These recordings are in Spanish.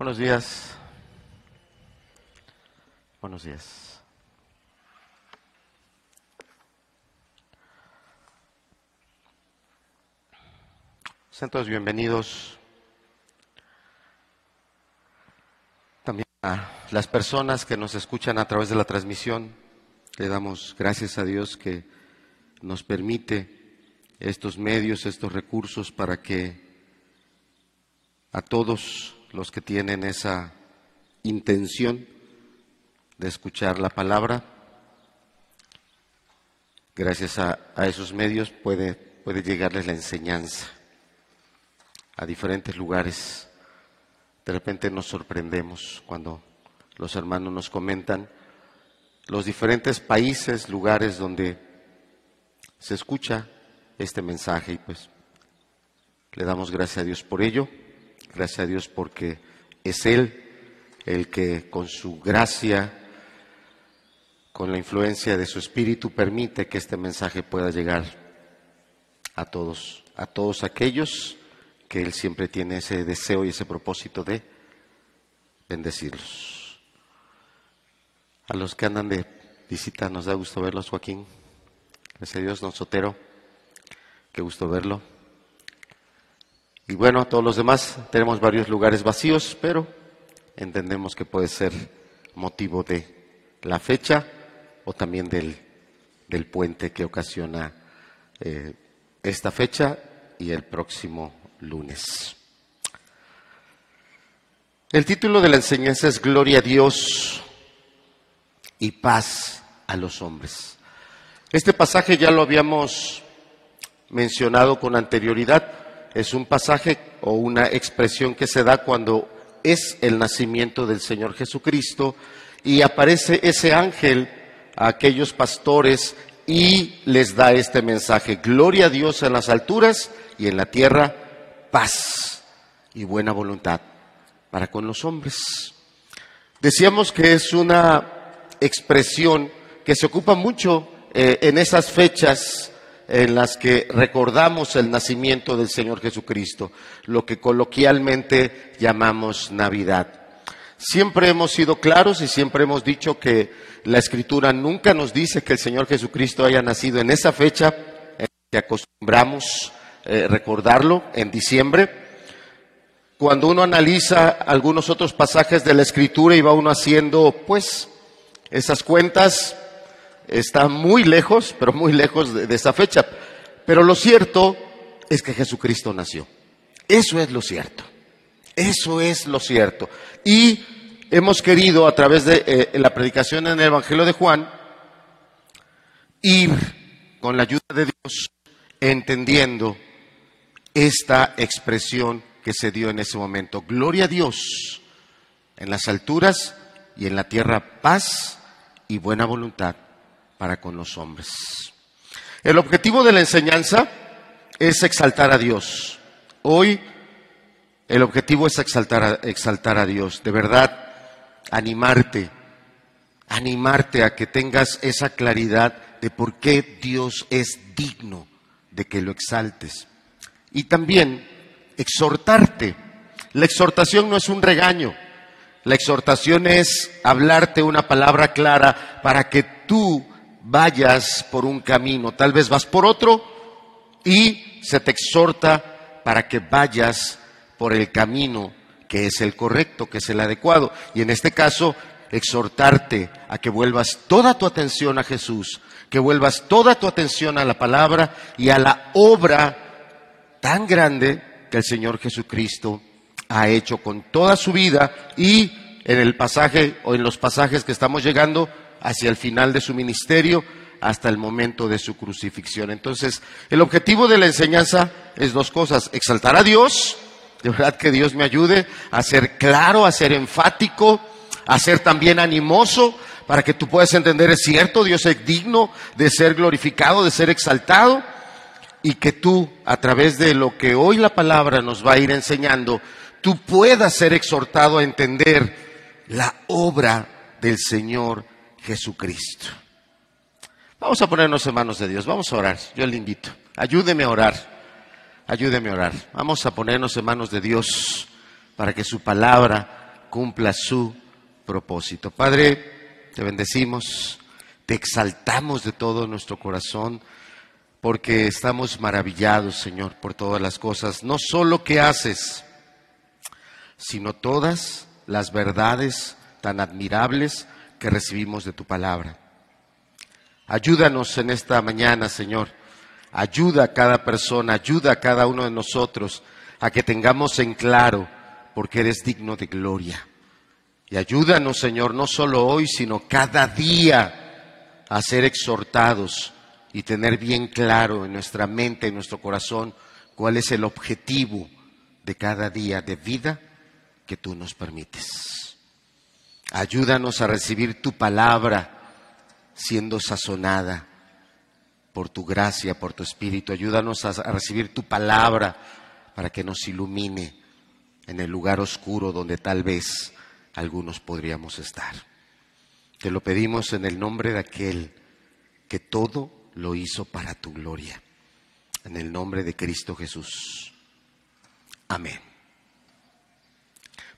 Buenos días. Buenos días. Sean todos bienvenidos. También a las personas que nos escuchan a través de la transmisión. Le damos gracias a Dios que nos permite estos medios, estos recursos para que a todos los que tienen esa intención de escuchar la palabra, gracias a, esos medios puede, puede llegarles la enseñanza a diferentes lugares. De repente nos sorprendemos cuando los hermanos nos comentan los diferentes países, lugares donde se escucha este mensaje y pues le damos gracias a Dios por ello, gracias a Dios porque es Él el que con su gracia, con la influencia de su espíritu, permite que este mensaje pueda llegar a todos, a todos aquellos que Él siempre tiene ese deseo y ese propósito de bendecirlos. A los que andan de visita, nos da gusto verlos, Joaquín. Gracias a Dios, don Sotero. Qué gusto verlo. Y bueno, todos los demás tenemos varios lugares vacíos, pero entendemos que puede ser motivo de la fecha o también del, del puente que ocasiona eh, esta fecha y el próximo lunes. El título de la enseñanza es Gloria a Dios y paz a los hombres. Este pasaje ya lo habíamos mencionado con anterioridad. Es un pasaje o una expresión que se da cuando es el nacimiento del Señor Jesucristo y aparece ese ángel a aquellos pastores y les da este mensaje. Gloria a Dios en las alturas y en la tierra paz y buena voluntad para con los hombres. Decíamos que es una expresión que se ocupa mucho eh, en esas fechas en las que recordamos el nacimiento del Señor Jesucristo, lo que coloquialmente llamamos Navidad. Siempre hemos sido claros y siempre hemos dicho que la Escritura nunca nos dice que el Señor Jesucristo haya nacido en esa fecha en que acostumbramos eh, recordarlo en diciembre. Cuando uno analiza algunos otros pasajes de la Escritura y va uno haciendo, pues, esas cuentas, está muy lejos, pero muy lejos de, esa fecha. Pero lo cierto es que Jesucristo nació. Eso es lo cierto. Eso es lo cierto. Y hemos querido, a través de eh, la predicación en el Evangelio de Juan, ir con la ayuda de Dios entendiendo esta expresión que se dio en ese momento. Gloria a Dios en las alturas y en la tierra paz y buena voluntad para con los hombres. El objetivo de la enseñanza es exaltar a Dios. Hoy el objetivo es exaltar a, exaltar a Dios, de verdad, animarte, animarte a que tengas esa claridad de por qué Dios es digno de que lo exaltes. Y también exhortarte. La exhortación no es un regaño, la exhortación es hablarte una palabra clara para que tú vayas por un camino, tal vez vas por otro y se te exhorta para que vayas por el camino que es el correcto, que es el adecuado. Y en este caso, exhortarte a que vuelvas toda tu atención a Jesús, que vuelvas toda tu atención a la palabra y a la obra tan grande que el Señor Jesucristo ha hecho con toda su vida y en el pasaje o en los pasajes que estamos llegando hacia el final de su ministerio hasta el momento de su crucifixión. Entonces, el objetivo de la enseñanza es dos cosas, exaltar a Dios, de verdad que Dios me ayude a ser claro, a ser enfático, a ser también animoso, para que tú puedas entender, es cierto, Dios es digno de ser glorificado, de ser exaltado, y que tú, a través de lo que hoy la palabra nos va a ir enseñando, tú puedas ser exhortado a entender la obra del Señor Jesucristo. Vamos a ponernos en manos de Dios, vamos a orar, yo le invito, ayúdeme a orar. Ayúdeme a orar. Vamos a ponernos en manos de Dios para que su palabra cumpla su propósito. Padre, te bendecimos, te exaltamos de todo nuestro corazón, porque estamos maravillados, Señor, por todas las cosas, no solo que haces, sino todas las verdades tan admirables que recibimos de tu palabra. Ayúdanos en esta mañana, Señor. Ayuda a cada persona, ayuda a cada uno de nosotros a que tengamos en claro porque eres digno de gloria. Y ayúdanos, Señor, no solo hoy, sino cada día a ser exhortados y tener bien claro en nuestra mente, en nuestro corazón, cuál es el objetivo de cada día de vida que tú nos permites. Ayúdanos a recibir tu palabra siendo sazonada por tu gracia, por tu espíritu. Ayúdanos a, recibir tu palabra para que nos ilumine en el lugar oscuro donde tal vez algunos podríamos estar. Te lo pedimos en el nombre de aquel que todo lo hizo para tu gloria. En el nombre de Cristo Jesús. Amén.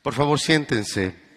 Por favor, siéntense.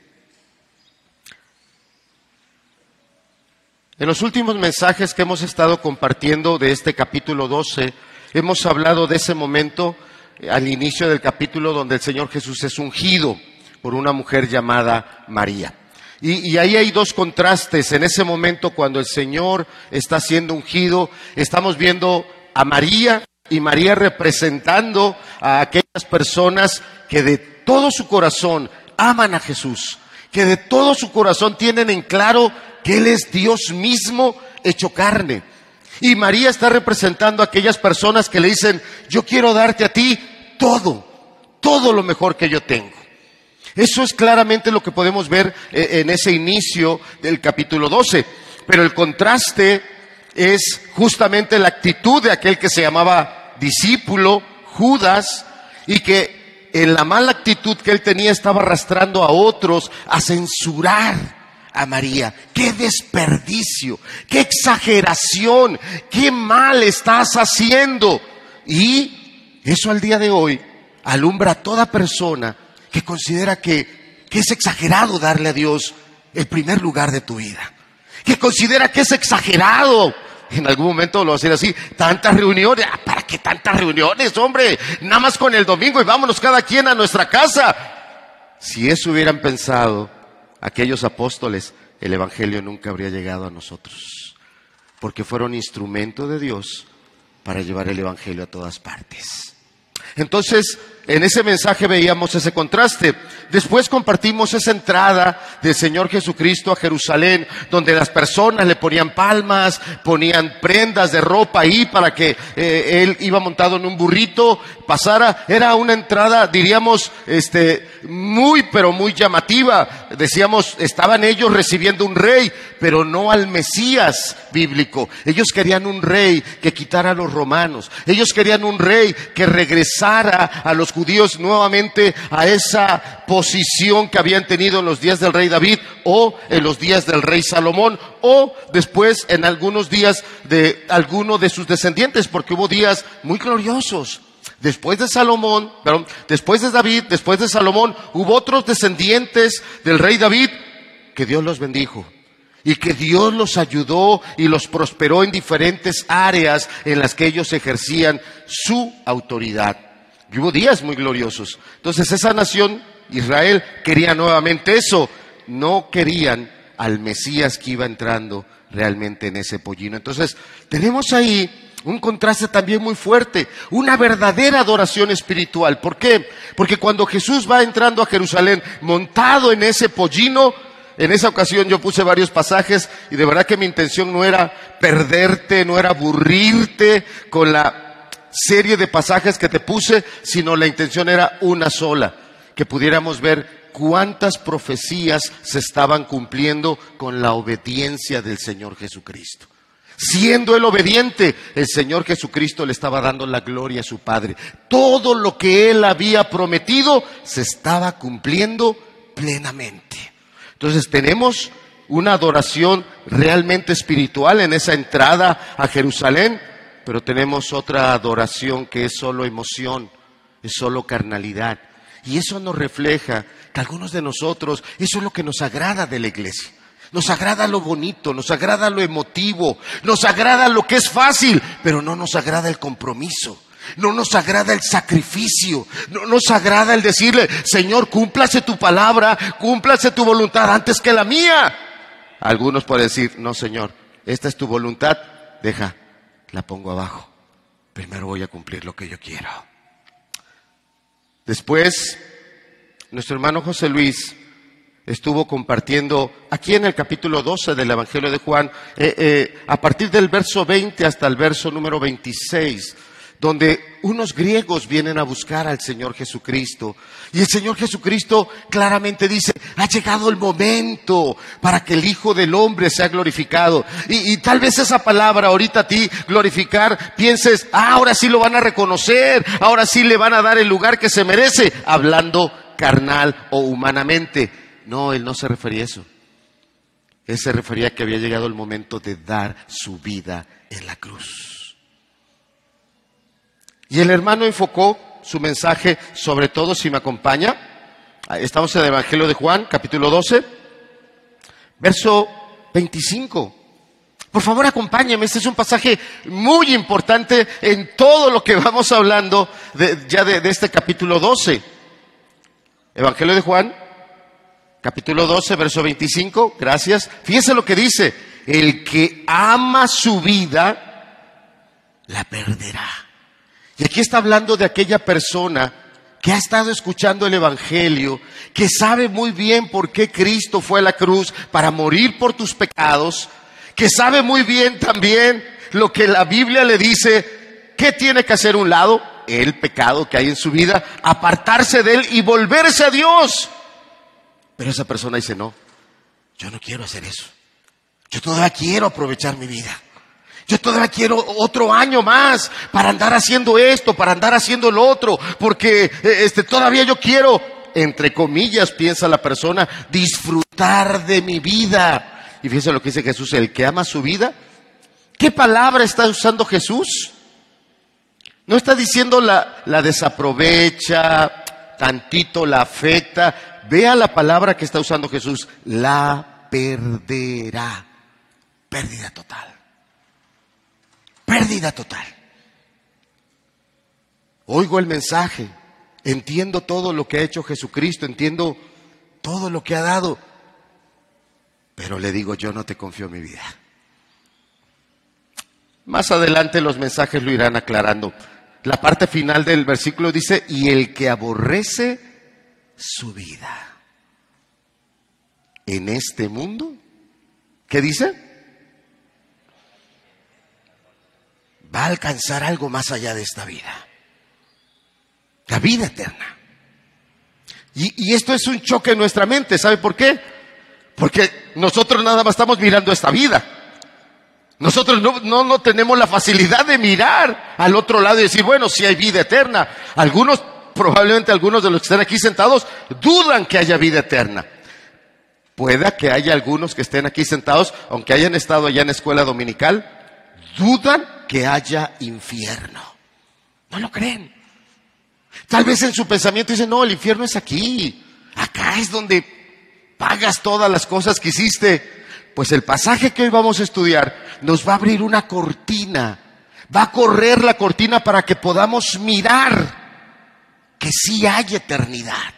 En los últimos mensajes que hemos estado compartiendo de este capítulo 12, hemos hablado de ese momento eh, al inicio del capítulo donde el Señor Jesús es ungido por una mujer llamada María. Y, y, ahí hay dos contrastes. En ese momento, cuando el Señor está siendo ungido, estamos viendo a María y María representando a aquellas personas que de todo su corazón aman a Jesús, que de todo su corazón tienen en claro que Él es Dios mismo hecho carne. Y María está representando a aquellas personas que le dicen, yo quiero darte a ti todo, todo lo mejor que yo tengo. Eso es claramente lo que podemos ver eh, en ese inicio del capítulo 12. Pero el contraste es justamente la actitud de aquel que se llamaba discípulo, Judas, y que en la mala actitud que él tenía estaba arrastrando a otros a censurar a María. ¡Qué desperdicio! ¡Qué exageración! ¡Qué mal estás haciendo! Y eso al día de hoy alumbra a toda persona que considera que, es exagerado darle a Dios el primer lugar de tu vida. Que considera que es exagerado en algún momento lo decir así, tantas reuniones, ah, ¿para qué tantas reuniones, hombre? Nada más con el domingo y vámonos cada quien a nuestra casa. Si eso hubieran pensado aquellos apóstoles, el Evangelio nunca habría llegado a nosotros, porque fueron instrumento de Dios para llevar el Evangelio a todas partes. Entonces, en ese mensaje veíamos ese contraste. Después compartimos esa entrada del Señor Jesucristo a Jerusalén, donde las personas le ponían palmas, ponían prendas de ropa ahí para que eh, él iba montado en un burrito, pasara. Era una entrada, diríamos, este, muy, pero muy llamativa. Decíamos, estaban ellos recibiendo un rey, pero no al Mesías bíblico. Ellos querían un rey que quitara a los romanos. Ellos querían un rey que regresara a los judíos nuevamente a esa posición que habían tenido en los días del rey David o en los días del rey Salomón o después en algunos días de alguno de sus descendientes, porque hubo días muy gloriosos. Después de Salomón, perdón, después de David, después de Salomón, hubo otros descendientes del rey David que Dios los bendijo y que Dios los ayudó y los prosperó en diferentes áreas en las que ellos ejercían su autoridad. Y hubo días muy gloriosos. Entonces esa nación, Israel, quería nuevamente eso. No querían al Mesías que iba entrando realmente en ese pollino. Entonces tenemos ahí un contraste también muy fuerte, una verdadera adoración espiritual. ¿Por qué? Porque cuando Jesús va entrando a Jerusalén montado en ese pollino, en esa ocasión yo puse varios pasajes y de verdad que mi intención no era perderte, no era aburrirte con la serie de pasajes que te puse, sino la intención era una sola, que pudiéramos ver cuántas profecías se estaban cumpliendo con la obediencia del Señor Jesucristo. Siendo él obediente, el Señor Jesucristo le estaba dando la gloria a su Padre. Todo lo que él había prometido se estaba cumpliendo plenamente. Entonces tenemos una adoración realmente espiritual en esa entrada a Jerusalén pero tenemos otra adoración que es solo emoción, es solo carnalidad. Y eso nos refleja que algunos de nosotros, eso es lo que nos agrada de la iglesia. Nos agrada lo bonito, nos agrada lo emotivo, nos agrada lo que es fácil, pero no nos agrada el compromiso. No nos agrada el sacrificio, no nos agrada el decirle, Señor, cúmplase tu palabra, cúmplase tu voluntad antes que la mía. Algunos pueden decir, no, Señor, esta es tu voluntad, deja, la pongo abajo. Primero voy a cumplir lo que yo quiero. Después, nuestro hermano José Luis estuvo compartiendo aquí en el capítulo 12 del Evangelio de Juan, eh, eh, a partir del verso 20 hasta el verso número 26, donde unos griegos vienen a buscar al Señor Jesucristo. Y el Señor Jesucristo claramente dice, ha llegado el momento para que el Hijo del Hombre sea glorificado. Y, y tal vez esa palabra ahorita a ti, glorificar, pienses, ah, ahora sí lo van a reconocer, ahora sí le van a dar el lugar que se merece, hablando carnal o humanamente. No, él no se refería a eso. Él se refería a que había llegado el momento de dar su vida en la cruz. Y el hermano enfocó su mensaje, sobre todo si me acompaña. Estamos en el Evangelio de Juan, capítulo 12, verso 25. Por favor, acompáñeme. Este es un pasaje muy importante en todo lo que vamos hablando ya de, de este capítulo 12. Evangelio de Juan, capítulo 12, verso 25, gracias. Fíjese lo que dice, el que ama su vida, la perderá. Y aquí está hablando de aquella persona que ha estado escuchando el Evangelio, que sabe muy bien por qué Cristo fue a la cruz para morir por tus pecados, que sabe muy bien también lo que la Biblia le dice, ¿qué tiene que hacer un lado? El pecado que hay en su vida, apartarse de él y volverse a Dios. Pero esa persona dice, no, yo no quiero hacer eso. Yo todavía quiero aprovechar mi vida. Yo todavía quiero otro año más para andar haciendo esto, para andar haciendo lo otro, porque eh, este, todavía yo quiero, entre comillas, piensa la persona, disfrutar de mi vida. Y fíjense lo que dice Jesús, el que ama su vida. ¿Qué palabra está usando Jesús? No está diciendo la, la desaprovecha, tantito la afecta, Vea la palabra que está usando Jesús, la perderá. Pérdida total. Pérdida total. Oigo el mensaje, entiendo todo lo que ha hecho Jesucristo, entiendo todo lo que ha dado, pero le digo, yo no te confío mi vida. Más adelante los mensajes lo irán aclarando. La parte final del versículo dice, y el que aborrece su vida en este mundo. ¿Qué dice? Va a alcanzar algo más allá de esta vida. La vida eterna. Y, esto es un choque en nuestra mente. ¿Sabe por qué? Porque nosotros nada más estamos mirando esta vida. Nosotros no, no, no, tenemos la facilidad de mirar al otro lado y decir, bueno, si hay vida eterna. Algunos probablemente algunos de los que están aquí sentados dudan que haya vida eterna. Pueda que haya algunos que estén aquí sentados, aunque hayan estado allá en escuela dominical, dudan que haya infierno. No lo creen. Tal vez en su pensamiento dicen, no, el infierno es aquí. Acá es donde pagas todas las cosas que hiciste. Pues el pasaje que hoy vamos a estudiar nos va a abrir una cortina. Va a correr la cortina para que podamos mirar que sí hay eternidad.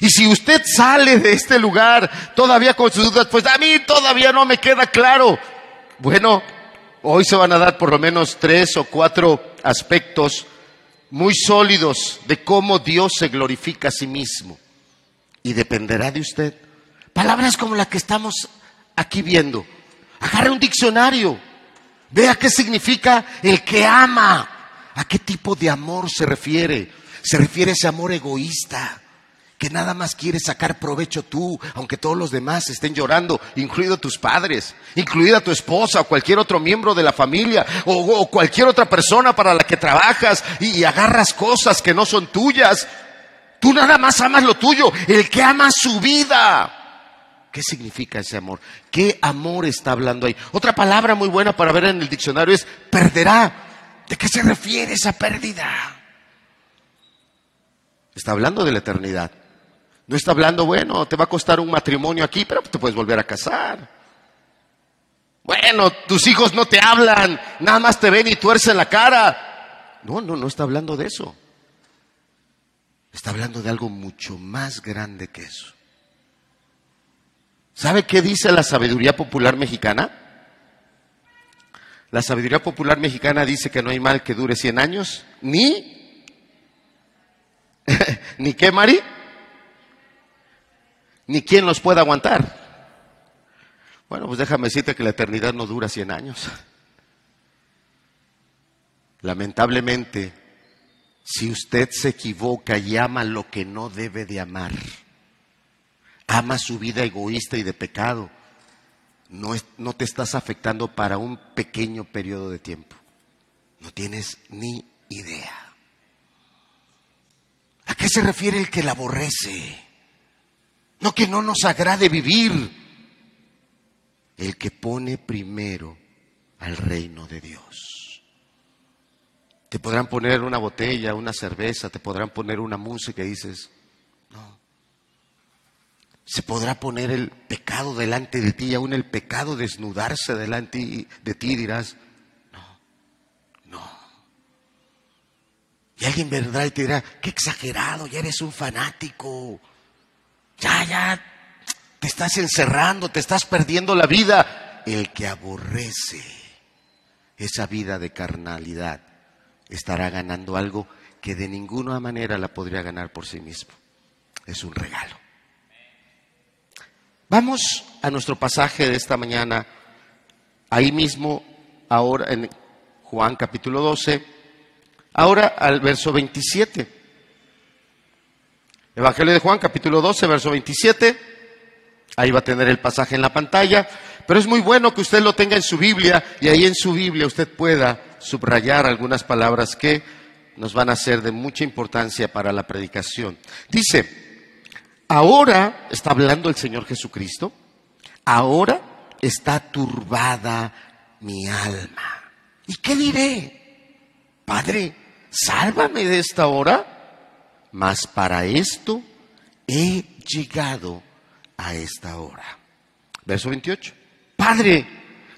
Y si usted sale de este lugar todavía con sus dudas, pues a mí todavía no me queda claro. Bueno, hoy se van a dar por lo menos tres o cuatro aspectos muy sólidos de cómo Dios se glorifica a sí mismo. Y dependerá de usted. Palabras como las que estamos aquí viendo. Agarre un diccionario. Vea qué significa el que ama. ¿A qué tipo de amor se refiere? Se refiere a ese amor egoísta, que nada más quiere sacar provecho tú, aunque todos los demás estén llorando, incluido tus padres, incluida tu esposa o cualquier otro miembro de la familia o, cualquier otra persona para la que trabajas y agarras cosas que no son tuyas. Tú nada más amas lo tuyo, el que ama su vida. ¿Qué significa ese amor? ¿Qué amor está hablando ahí? Otra palabra muy buena para ver en el diccionario es perderá. ¿De qué se refiere esa pérdida? Está hablando de la eternidad. No está hablando, bueno, te va a costar un matrimonio aquí, pero te puedes volver a casar. Bueno, tus hijos no te hablan, nada más te ven y tuercen la cara. No, no, no está hablando de eso. Está hablando de algo mucho más grande que eso. ¿Sabe qué dice la sabiduría popular mexicana? La sabiduría popular mexicana dice que no hay mal que dure 100 años, ni... ¿Ni qué, Mari? Ni quién los pueda aguantar. Bueno, pues déjame decirte que la eternidad no dura 100 años. Lamentablemente, si usted se equivoca y ama lo que no debe de amar, ama su vida egoísta y de pecado, no, no te estás afectando para un pequeño periodo de tiempo. No tienes ni idea. ¿A qué se refiere el que la aborrece? No que no nos agrade vivir el que pone primero al reino de Dios. Te podrán poner una botella, una cerveza, te podrán poner una música y dices, no. Se podrá poner el pecado delante de ti, aún el pecado desnudarse delante de ti y dirás, no, no. Y alguien vendrá y te dirá, qué exagerado, ya eres un fanático. Ya, ya, te estás encerrando, te estás perdiendo la vida. El que aborrece esa vida de carnalidad estará ganando algo que de ninguna manera la podría ganar por sí mismo. Es un regalo. Vamos a nuestro pasaje de esta mañana, ahí mismo, ahora en Juan capítulo 12, ahora al verso 27. Evangelio de Juan capítulo 12, verso 27. Ahí va a tener el pasaje en la pantalla, pero es muy bueno que usted lo tenga en su Biblia y ahí en su Biblia usted pueda subrayar algunas palabras que nos van a ser de mucha importancia para la predicación. Dice, ahora está hablando el Señor Jesucristo, ahora está turbada mi alma. ¿Y qué diré? Padre, sálvame de esta hora. Mas para esto he llegado a esta hora. Verso 28. Padre,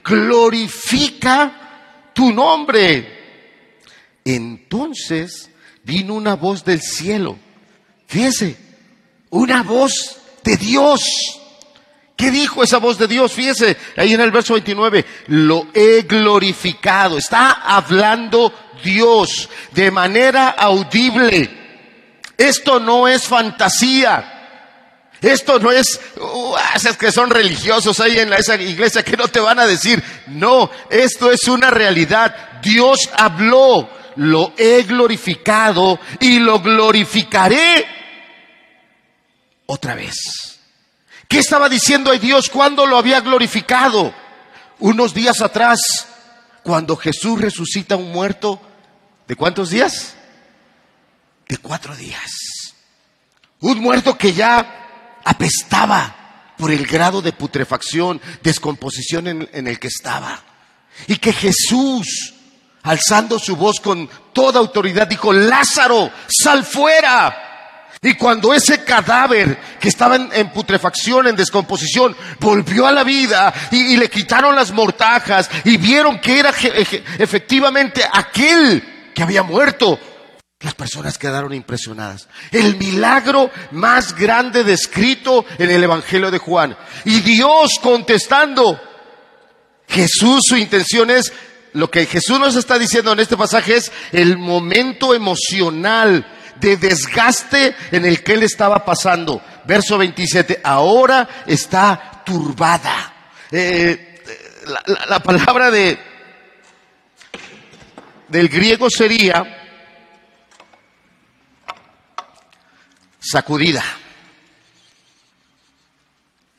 glorifica tu nombre. Entonces vino una voz del cielo. Fíjense, una voz de Dios. ¿Qué dijo esa voz de Dios? Fíjese, ahí en el verso 29, lo he glorificado. Está hablando Dios de manera audible. Esto no es fantasía. Esto no es, uh, que son religiosos ahí en esa iglesia que no te van a decir. No, esto es una realidad. Dios habló, lo he glorificado y lo glorificaré otra vez. ¿Qué estaba diciendo ahí Dios cuando lo había glorificado? Unos días atrás, cuando Jesús resucita a un muerto, ¿de cuántos días? De cuatro días. Un muerto que ya apestaba por el grado de putrefacción, descomposición en, el que estaba. Y que Jesús, alzando su voz con toda autoridad, dijo, Lázaro, sal fuera. Y cuando ese cadáver que estaba en, putrefacción, en descomposición, volvió a la vida y, le quitaron las mortajas y vieron que era efectivamente aquel que había muerto, las personas quedaron impresionadas. El milagro más grande descrito en el Evangelio de Juan. Y Dios contestando. Jesús, su intención es, lo que Jesús nos está diciendo en este pasaje es el momento emocional de desgaste en el que él estaba pasando. Verso 27, ahora está turbada. Eh, la, la palabra de, del griego sería sacudida.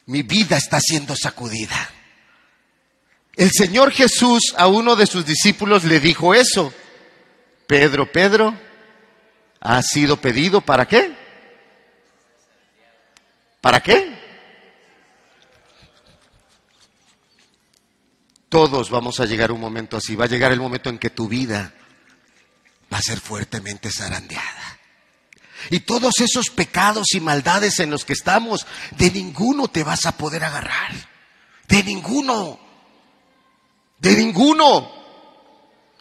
Mi vida está siendo sacudida. El Señor Jesús a uno de sus discípulos le dijo eso. Pedro, Pedro, ha sido pedido para qué? ¿Para qué? Todos vamos a llegar un momento así. Va a llegar el momento en que tu vida va a ser fuertemente zarandeada. Y todos esos pecados y maldades en los que estamos, de ninguno te vas a poder agarrar. De ninguno. De ninguno.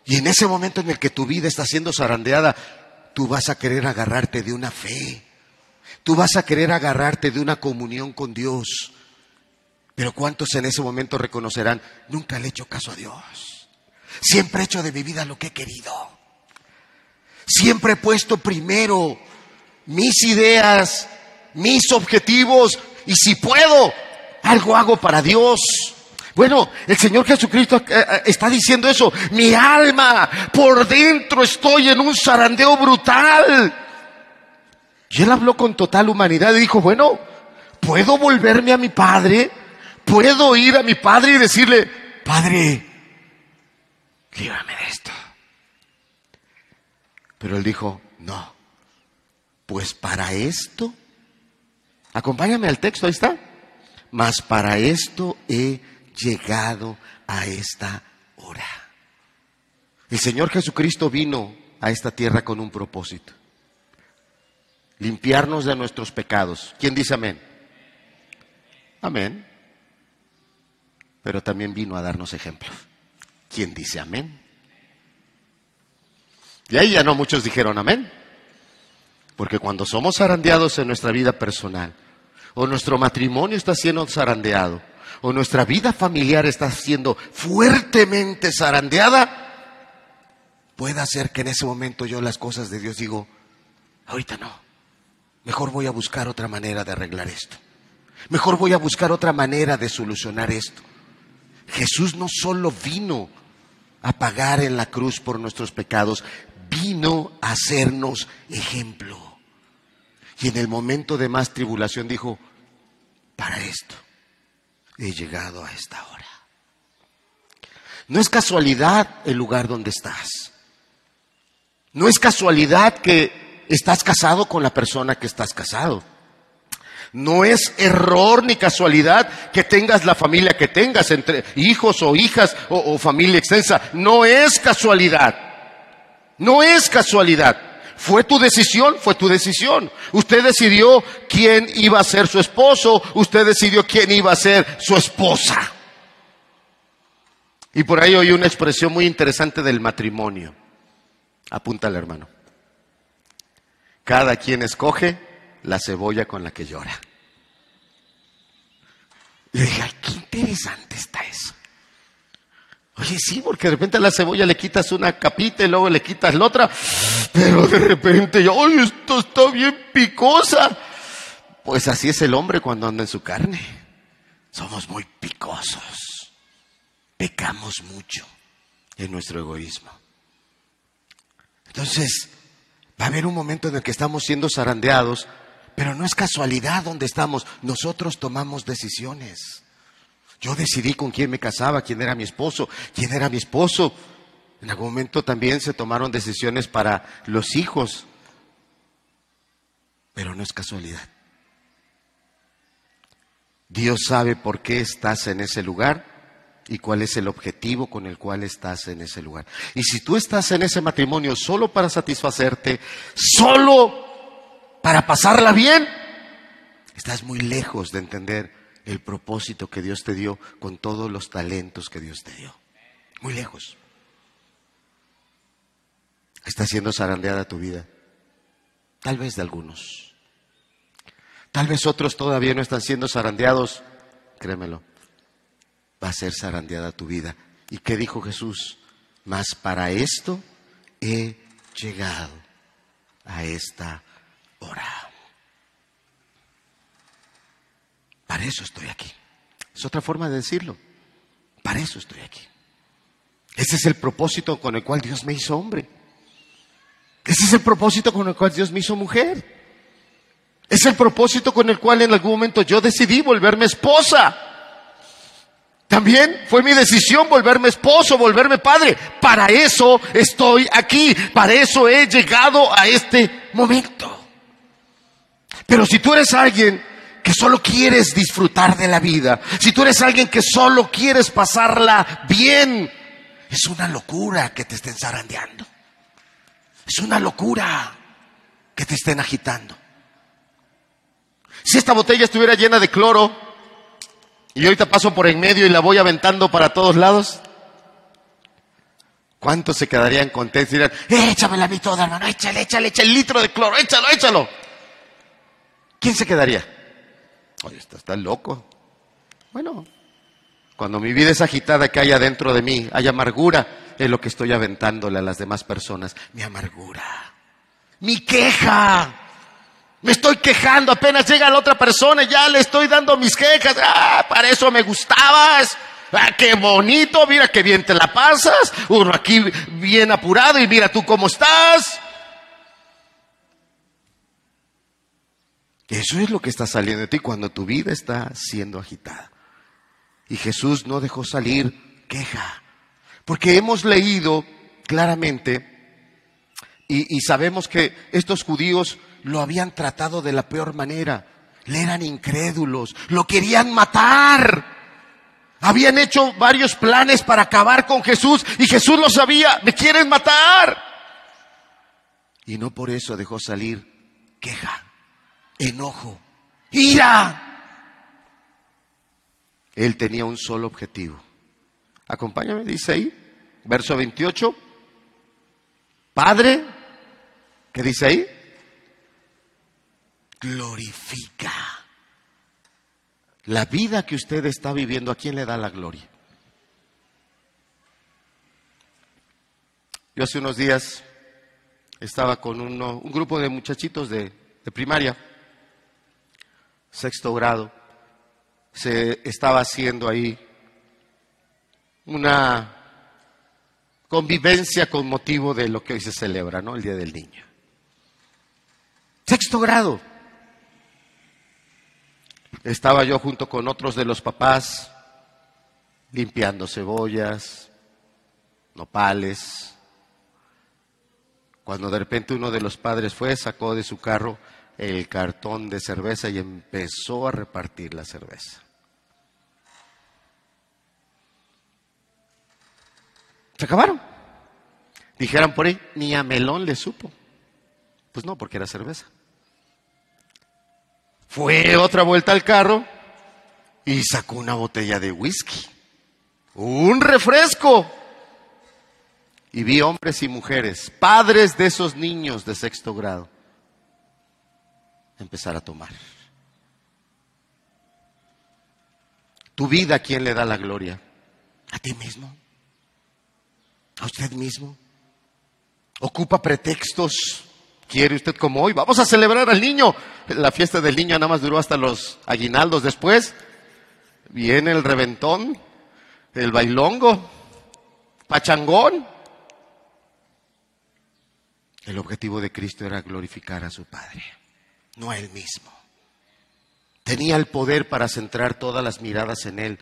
Y en ese momento en el que tu vida está siendo zarandeada, tú vas a querer agarrarte de una fe. Tú vas a querer agarrarte de una comunión con Dios. Pero ¿cuántos en ese momento reconocerán, nunca le he hecho caso a Dios? Siempre he hecho de mi vida lo que he querido. Siempre he puesto primero mis ideas, mis objetivos y si puedo, algo hago para Dios. Bueno, el Señor Jesucristo eh, eh, está diciendo eso. Mi alma, por dentro estoy en un zarandeo brutal. Y él habló con total humanidad y dijo, bueno, ¿puedo volverme a mi padre? ¿Puedo ir a mi padre y decirle, padre, líbrame de esto? Pero él dijo, no, pues para esto, acompáñame al texto, ahí está, mas para esto he llegado a esta hora. El Señor Jesucristo vino a esta tierra con un propósito. Limpiarnos de nuestros pecados. ¿Quién dice amén? Amén. Pero también vino a darnos ejemplos. ¿Quién dice amén? Y ahí ya no muchos dijeron amén. Porque cuando somos zarandeados en nuestra vida personal, o nuestro matrimonio está siendo zarandeado, o nuestra vida familiar está siendo fuertemente zarandeada, puede hacer que en ese momento yo las cosas de Dios digo, ahorita no, mejor voy a buscar otra manera de arreglar esto, mejor voy a buscar otra manera de solucionar esto. Jesús no solo vino a pagar en la cruz por nuestros pecados, vino a hacernos ejemplo. Y en el momento de más tribulación dijo, para esto he llegado a esta hora. No es casualidad el lugar donde estás. No es casualidad que estás casado con la persona que estás casado. No es error ni casualidad que tengas la familia que tengas, entre hijos o hijas o, o familia extensa. No es casualidad. No es casualidad. Fue tu decisión, fue tu decisión. Usted decidió quién iba a ser su esposo, usted decidió quién iba a ser su esposa. Y por ahí oí una expresión muy interesante del matrimonio. Apúntale, hermano. Cada quien escoge la cebolla con la que llora. Y dije, ay, qué interesante está eso. Oye, sí, porque de repente a la cebolla le quitas una capita y luego le quitas la otra, pero de repente, ¡ay, esto está bien picosa! Pues así es el hombre cuando anda en su carne. Somos muy picosos. Pecamos mucho en nuestro egoísmo. Entonces, va a haber un momento en el que estamos siendo zarandeados, pero no es casualidad donde estamos. Nosotros tomamos decisiones. Yo decidí con quién me casaba, quién era mi esposo, quién era mi esposo. En algún momento también se tomaron decisiones para los hijos, pero no es casualidad. Dios sabe por qué estás en ese lugar y cuál es el objetivo con el cual estás en ese lugar. Y si tú estás en ese matrimonio solo para satisfacerte, solo para pasarla bien, estás muy lejos de entender el propósito que Dios te dio con todos los talentos que Dios te dio. Muy lejos. Está siendo zarandeada tu vida. Tal vez de algunos. Tal vez otros todavía no están siendo zarandeados. Créemelo. Va a ser zarandeada tu vida. ¿Y qué dijo Jesús? Mas para esto he llegado a esta hora. Para eso estoy aquí. Es otra forma de decirlo. Para eso estoy aquí. Ese es el propósito con el cual Dios me hizo hombre. Ese es el propósito con el cual Dios me hizo mujer. Es el propósito con el cual en algún momento yo decidí volverme esposa. También fue mi decisión volverme esposo, volverme padre. Para eso estoy aquí. Para eso he llegado a este momento. Pero si tú eres alguien que solo quieres disfrutar de la vida, si tú eres alguien que solo quieres pasarla bien, es una locura que te estén zarandeando. Es una locura que te estén agitando. Si esta botella estuviera llena de cloro y ahorita paso por en medio y la voy aventando para todos lados, ¿cuántos se quedarían contentos y dirían, échamela a mí toda, hermano, échale, échale, échale el litro de cloro, échalo, échalo? ¿Quién se quedaría? Oye, está, está loco. Bueno, cuando mi vida es agitada que hay adentro de mí, hay amargura, es lo que estoy aventándole a las demás personas. Mi amargura, mi queja. Me estoy quejando, apenas llega la otra persona y ya le estoy dando mis quejas. Ah, para eso me gustabas. Ah, qué bonito, mira qué bien te la pasas. Uno aquí bien apurado y mira tú cómo estás. Eso es lo que está saliendo de ti cuando tu vida está siendo agitada. Y Jesús no dejó salir queja, porque hemos leído claramente y, y, sabemos que estos judíos lo habían tratado de la peor manera. Le eran incrédulos, lo querían matar. Habían hecho varios planes para acabar con Jesús y Jesús lo sabía, me quieren matar. Y no por eso dejó salir queja, enojo, ira. Él tenía un solo objetivo. Acompáñame, dice ahí, verso 28. Padre, ¿qué dice ahí? Glorifica. La vida que usted está viviendo, ¿a quién le da la gloria? Yo hace unos días estaba con uno, un grupo de muchachitos de, de primaria, sexto grado, se estaba haciendo ahí una convivencia con motivo de lo que hoy se celebra, ¿no? El Día del Niño. Sexto grado. Estaba yo junto con otros de los papás limpiando cebollas, nopales. Cuando de repente uno de los padres fue, sacó de su carro el cartón de cerveza y empezó a repartir la cerveza. Se acabaron. Dijeran por ahí, ni a melón le supo. Pues no, porque era cerveza. Fue otra vuelta al carro y sacó una botella de whisky. Un refresco. Y vi hombres y mujeres, padres de esos niños de sexto grado, empezar a tomar. Tu vida, ¿a quién le da la gloria? ¿A ti mismo? ¿A usted mismo? ¿Ocupa pretextos? ¿Quiere usted como hoy? Vamos a celebrar al niño. La fiesta del niño nada más duró hasta los aguinaldos. Después viene el reventón, el bailongo, pachangón. El objetivo de Cristo era glorificar a su Padre no a él mismo. Tenía el poder para centrar todas las miradas en él,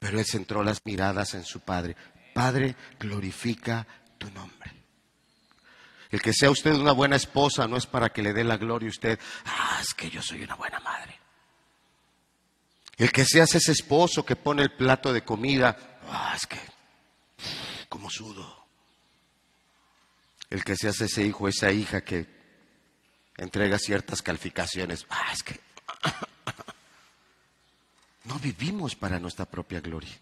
pero él centró las miradas en su Padre. Padre, glorifica tu nombre. El que sea usted una buena esposa no es para que le dé la gloria a usted. Ah, es que yo soy una buena madre. El que seas ese esposo que pone el plato de comida. Ah, es que, como sudo. El que seas ese hijo, esa hija que entrega ciertas calificaciones. Ah, es que no vivimos para nuestra propia gloria.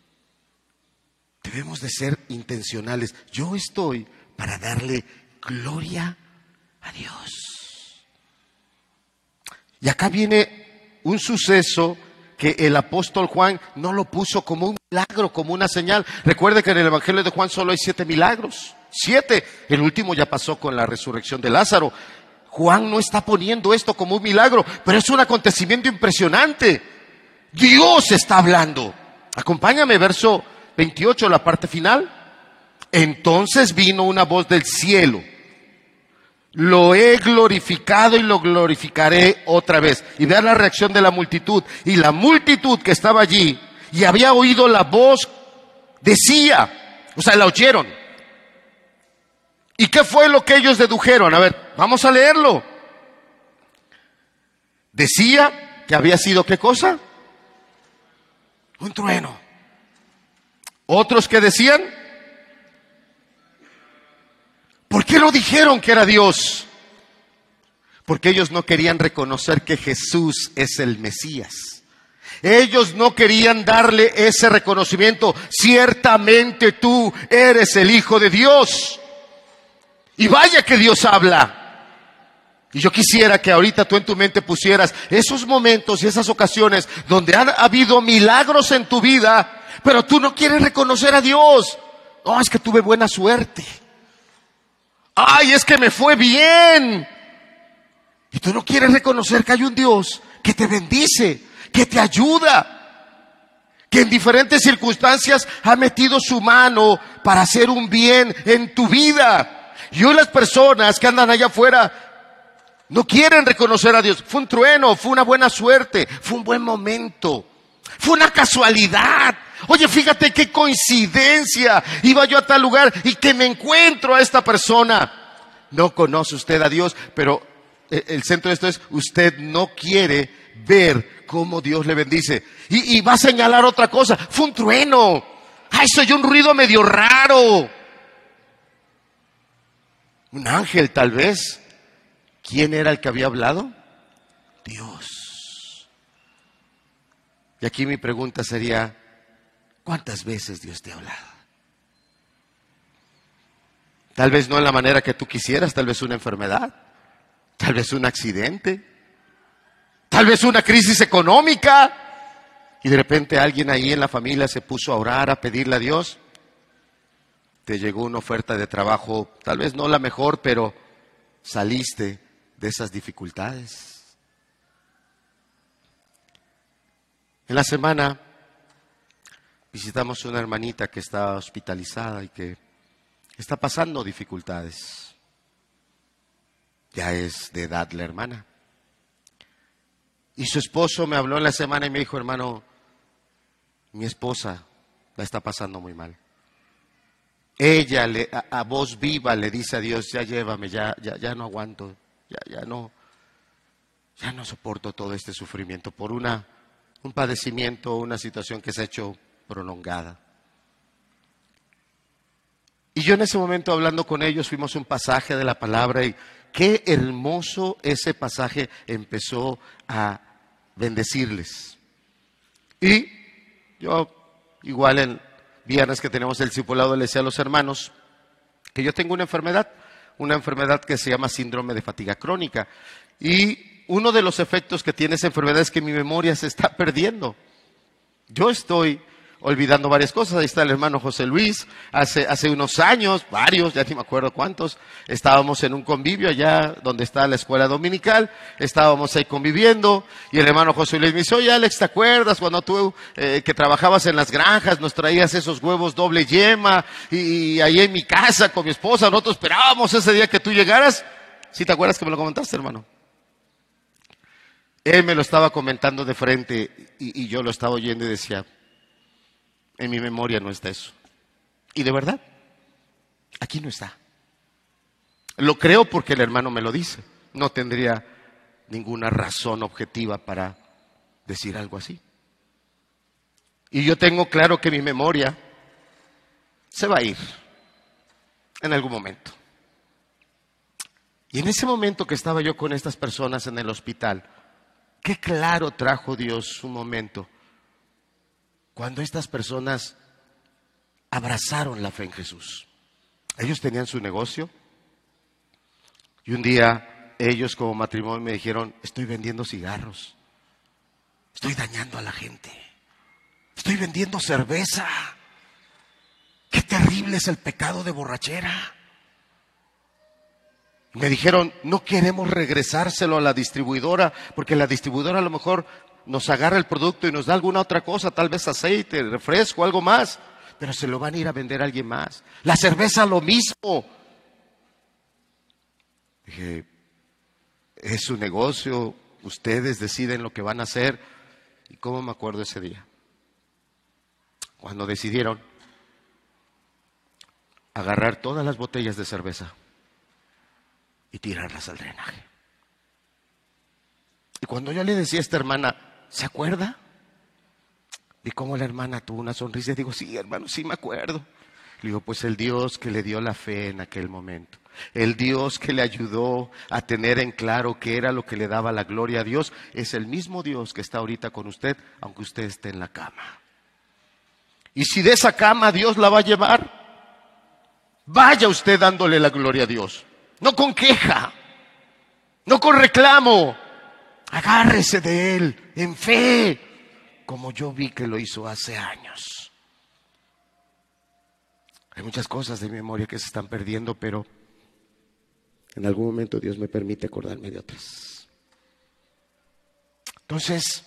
Debemos de ser intencionales. Yo estoy para darle gloria a Dios. Y acá viene un suceso que el apóstol Juan no lo puso como un milagro, como una señal. Recuerde que en el Evangelio de Juan solo hay siete milagros. Siete. El último ya pasó con la resurrección de Lázaro. Juan no está poniendo esto como un milagro, pero es un acontecimiento impresionante. Dios está hablando. Acompáñame, verso 28, la parte final. Entonces vino una voz del cielo. Lo he glorificado y lo glorificaré otra vez. Y vean la reacción de la multitud. Y la multitud que estaba allí y había oído la voz decía, o sea, la oyeron. ¿Y qué fue lo que ellos dedujeron? A ver, vamos a leerlo. Decía que había sido qué cosa? Un trueno. Otros que decían, ¿por qué no dijeron que era Dios? Porque ellos no querían reconocer que Jesús es el Mesías. Ellos no querían darle ese reconocimiento. Ciertamente tú eres el Hijo de Dios. Y vaya que Dios habla. Y yo quisiera que ahorita tú en tu mente pusieras esos momentos y esas ocasiones donde han habido milagros en tu vida, pero tú no quieres reconocer a Dios. No, es que tuve buena suerte. Ay, es que me fue bien. Y tú no quieres reconocer que hay un Dios que te bendice, que te ayuda, que en diferentes circunstancias ha metido su mano para hacer un bien en tu vida. Y las personas que andan allá afuera no quieren reconocer a Dios. Fue un trueno, fue una buena suerte, fue un buen momento, fue una casualidad. Oye, fíjate qué coincidencia. Iba yo a tal lugar y que me encuentro a esta persona. No conoce usted a Dios, pero el centro de esto es, usted no quiere ver cómo Dios le bendice. Y, va a señalar otra cosa. Fue un trueno. Ay, soy un ruido medio raro. Un ángel tal vez. ¿Quién era el que había hablado? Dios. Y aquí mi pregunta sería, ¿cuántas veces Dios te ha hablado? Tal vez no en la manera que tú quisieras, tal vez una enfermedad, tal vez un accidente, tal vez una crisis económica. Y de repente alguien ahí en la familia se puso a orar, a pedirle a Dios. Te llegó una oferta de trabajo, tal vez no la mejor, pero saliste de esas dificultades. En la semana visitamos una hermanita que está hospitalizada y que está pasando dificultades. Ya es de edad la hermana. Y su esposo me habló en la semana y me dijo, hermano, mi esposa la está pasando muy mal. Ella le, a, voz viva le dice a Dios, ya llévame, ya, ya, ya no aguanto, ya, ya no, ya no soporto todo este sufrimiento por una, un padecimiento, una situación que se ha hecho prolongada. Y yo en ese momento hablando con ellos fuimos un pasaje de la palabra y qué hermoso ese pasaje empezó a bendecirles. Y yo igual en viernes que tenemos el discipulado le decía a los hermanos que yo tengo una enfermedad una enfermedad que se llama síndrome de fatiga crónica. Y uno de los efectos que tiene esa enfermedad es que mi memoria se está perdiendo. Yo estoy olvidando varias cosas. Ahí está el hermano José Luis. Hace, unos años, varios, ya ni me acuerdo cuántos, estábamos en un convivio allá donde está la escuela dominical. Estábamos ahí conviviendo y el hermano José Luis me dice, oye Alex, ¿te acuerdas cuando tú eh, que trabajabas en las granjas nos traías esos huevos doble yema y, ahí en mi casa con mi esposa nosotros esperábamos ese día que tú llegaras? ¿Sí te acuerdas que me lo comentaste, hermano? Él me lo estaba comentando de frente y yo lo estaba oyendo y decía, en mi memoria no está eso. Y de verdad, aquí no está. Lo creo porque el hermano me lo dice. No tendría ninguna razón objetiva para decir algo así. Y yo tengo claro que mi memoria se va a ir en algún momento. Y en ese momento que estaba yo con estas personas en el hospital, qué claro trajo Dios un momento cuando estas personas abrazaron la fe en Jesús. Ellos tenían su negocio y un día ellos como matrimonio me dijeron, estoy vendiendo cigarros, estoy dañando a la gente, estoy vendiendo cerveza. Qué terrible es el pecado de borrachera. Me dijeron, no queremos regresárselo a la distribuidora, porque la distribuidora a lo mejor nos agarra el producto y nos da alguna otra cosa, tal vez aceite, refresco, algo más, pero se lo van a ir a vender a alguien más. La cerveza lo mismo. Dije, es su negocio, ustedes deciden lo que van a hacer. ¿Y cómo me acuerdo ese día? Cuando decidieron agarrar todas las botellas de cerveza y tirarlas al drenaje. Y cuando yo le decía a esta hermana, ¿Se acuerda? Y cómo la hermana tuvo una sonrisa digo, sí, hermano, sí me acuerdo. Le digo, pues el Dios que le dio la fe en aquel momento. El Dios que le ayudó a tener en claro qué era lo que le daba la gloria a Dios es el mismo Dios que está ahorita con usted, aunque usted esté en la cama. Y si de esa cama Dios la va a llevar, vaya usted dándole la gloria a Dios. No con queja, no con reclamo. Agárrese de Él en fe, como yo vi que lo hizo hace años. Hay muchas cosas de mi memoria que se están perdiendo, pero en algún momento Dios me permite acordarme de otras. Entonces,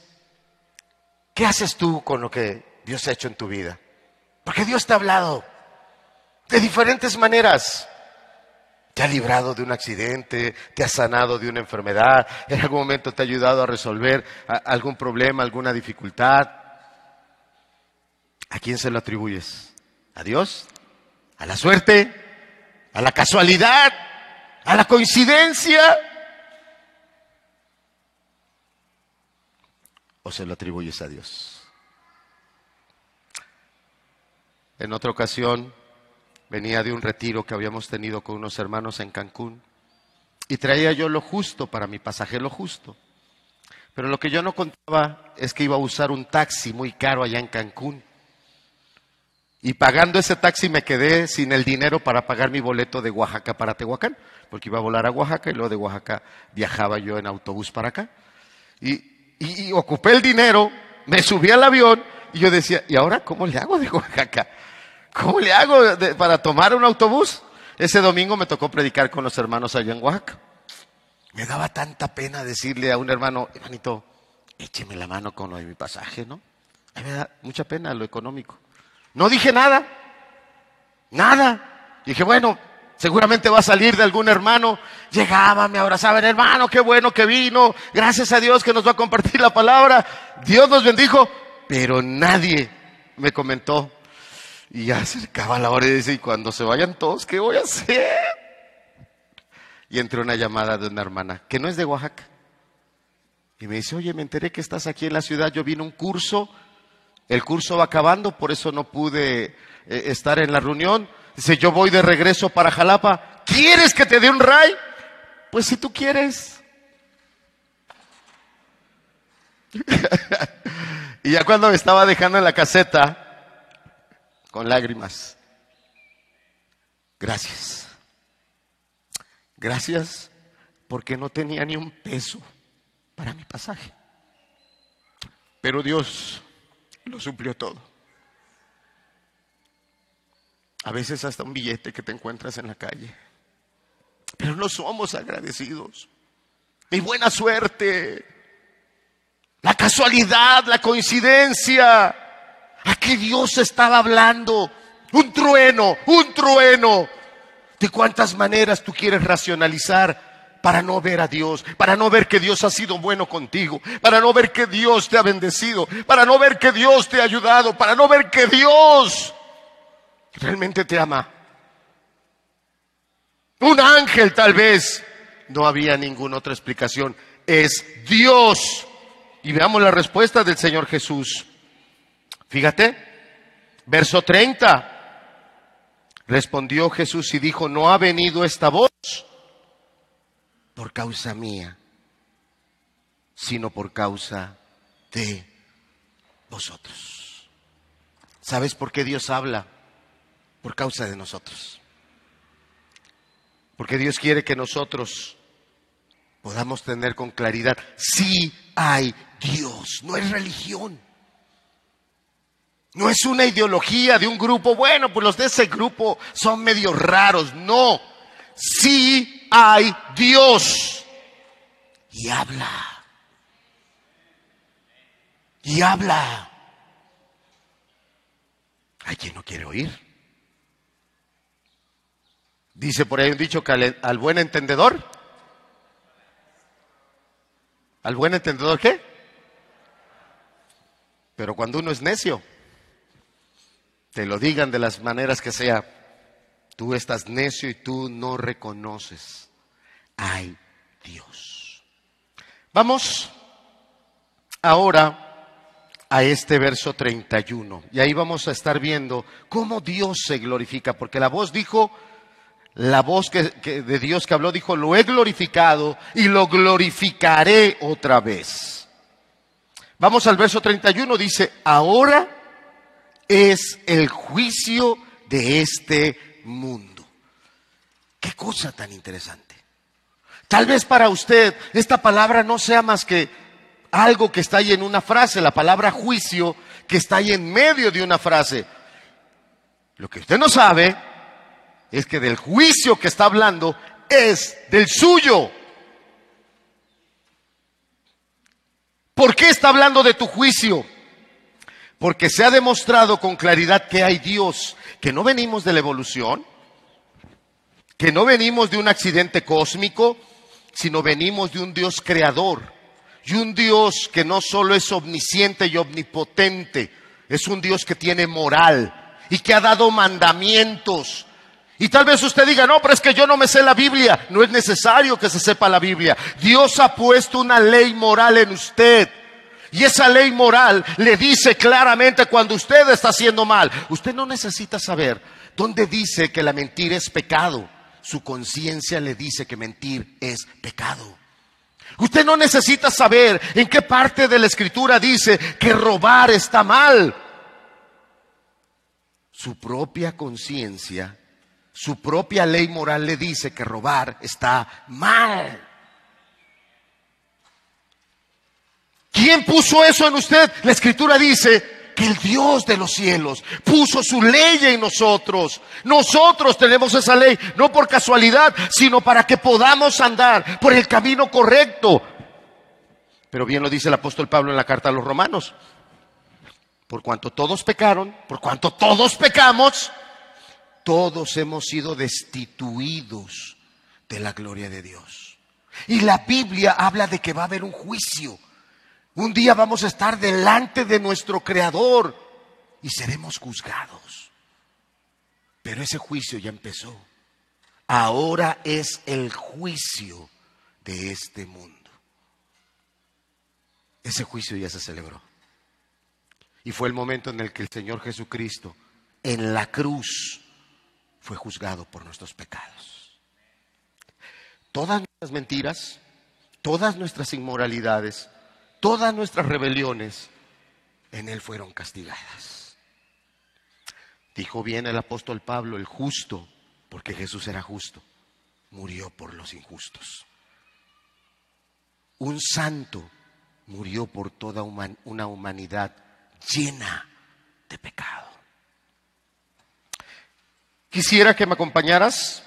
¿qué haces tú con lo que Dios ha hecho en tu vida? Porque Dios te ha hablado de diferentes maneras. Te ha librado de un accidente, te ha sanado de una enfermedad, en algún momento te ha ayudado a resolver algún problema, alguna dificultad. ¿A quién se lo atribuyes? ¿A Dios? ¿A la suerte? ¿A la casualidad? ¿A la coincidencia? ¿O se lo atribuyes a Dios? En otra ocasión venía de un retiro que habíamos tenido con unos hermanos en Cancún y traía yo lo justo para mi pasaje, lo justo. Pero lo que yo no contaba es que iba a usar un taxi muy caro allá en Cancún. Y pagando ese taxi me quedé sin el dinero para pagar mi boleto de Oaxaca para Tehuacán, porque iba a volar a Oaxaca y luego de Oaxaca viajaba yo en autobús para acá. Y, ocupé el dinero, me subí al avión y yo decía, ¿y ahora cómo le hago de Oaxaca? ¿Cómo le hago para tomar un autobús? Ese domingo me tocó predicar con los hermanos allá en Oaxaca. Me daba tanta pena decirle a un hermano, hermanito, écheme la mano con lo de mi pasaje, ¿no? A mí me da mucha pena lo económico. No dije nada, nada. Dije, bueno, seguramente va a salir de algún hermano. Llegaba, me abrazaba, hermano, qué bueno que vino. Gracias a Dios que nos va a compartir la palabra. Dios nos bendijo, pero nadie me comentó. Y ya acercaba la hora y dice, y cuando se vayan todos, ¿qué voy a hacer? Y entró una llamada de una hermana, que no es de Oaxaca. Y me dice, oye, me enteré que estás aquí en la ciudad, yo vine a un curso el curso va acabando, por eso no pude eh, estar en la reunión. Dice, yo voy de regreso para Jalapa. ¿Quieres que te dé un ray? Pues si tú quieres. y ya cuando me estaba dejando en la caseta, con lágrimas, gracias. Gracias porque no tenía ni un peso para mi pasaje. Pero Dios lo suplió todo. A veces hasta un billete que te encuentras en la calle. Pero no somos agradecidos. Mi buena suerte, la casualidad, la coincidencia. ¿A qué Dios estaba hablando? Un trueno, un trueno. ¿De cuántas maneras tú quieres racionalizar para no ver a Dios, para no ver que Dios ha sido bueno contigo, para no ver que Dios te ha bendecido, para no ver que Dios te ha ayudado, para no ver que Dios realmente te ama. Un ángel tal vez. No había ninguna otra explicación. Es Dios. Y veamos la respuesta del Señor Jesús. Fíjate, verso 30. Respondió Jesús y dijo, no ha venido esta voz por causa mía, sino por causa de vosotros. ¿Sabes por qué Dios habla? Por causa de nosotros. Porque Dios quiere que nosotros podamos tener con claridad, sí hay Dios, no es religión. No es una ideología de un grupo, bueno, pues los de ese grupo son medio raros, no. Sí hay Dios. Y habla. Y habla. Hay quien no quiere oír. Dice por ahí un dicho que al, buen entendedor. ¿Al buen entendedor qué? Pero cuando uno es necio, te lo digan de las maneras que sea, Tú estás necio y tú no reconoces. Hay Dios. Vamos ahora a este verso 31. Y ahí vamos a estar viendo cómo Dios se glorifica, porque la voz dijo, la voz de Dios que habló dijo, lo he glorificado y lo glorificaré otra vez. Vamos al verso 31, dice, ahora es el juicio de este mundo. Qué cosa tan interesante. Tal vez para usted esta palabra no sea más que algo que está ahí en una frase, la palabra juicio que está ahí en medio de una frase. Lo que usted no sabe es que del juicio que está hablando es del suyo. ¿Por qué está hablando de tu juicio? Porque se ha demostrado con claridad que hay Dios, que no venimos de la evolución, que no venimos de un accidente cósmico, sino venimos de un Dios creador y un Dios que no solo es omnisciente y omnipotente, es un Dios que tiene moral y que ha dado mandamientos. Y tal vez usted diga, no, pero es que yo no me sé la Biblia. No es necesario que se sepa la Biblia. Dios ha puesto una ley moral en usted. Y esa ley moral le dice claramente cuando usted está haciendo mal. Usted no necesita saber dónde dice que la mentira es pecado. Su conciencia le dice que mentir es pecado. Usted no necesita saber en qué parte de la escritura dice que robar está mal. Su propia conciencia, su propia ley moral le dice que robar está mal. ¿Quién puso eso en usted? La escritura dice que el Dios de los cielos puso su ley en nosotros. Nosotros tenemos esa ley, no por casualidad, sino para que podamos andar por el camino correcto. Pero bien lo dice el apóstol Pablo en la carta a los romanos. Por cuanto todos pecaron, por cuanto todos pecamos, todos hemos sido destituidos de la gloria de Dios. Y la Biblia habla de que va a haber un juicio un día vamos a estar delante de nuestro Creador y seremos juzgados. Pero ese juicio ya empezó. Ahora es el juicio de este mundo. Ese juicio ya se celebró. Y fue el momento en el que el Señor Jesucristo en la cruz fue juzgado por nuestros pecados. Todas nuestras mentiras, todas nuestras inmoralidades, todas nuestras rebeliones en Él fueron castigadas. Dijo bien el apóstol Pablo, el justo, porque Jesús era justo, murió por los injustos. Un santo murió por toda una humanidad llena de pecado. Quisiera que me acompañaras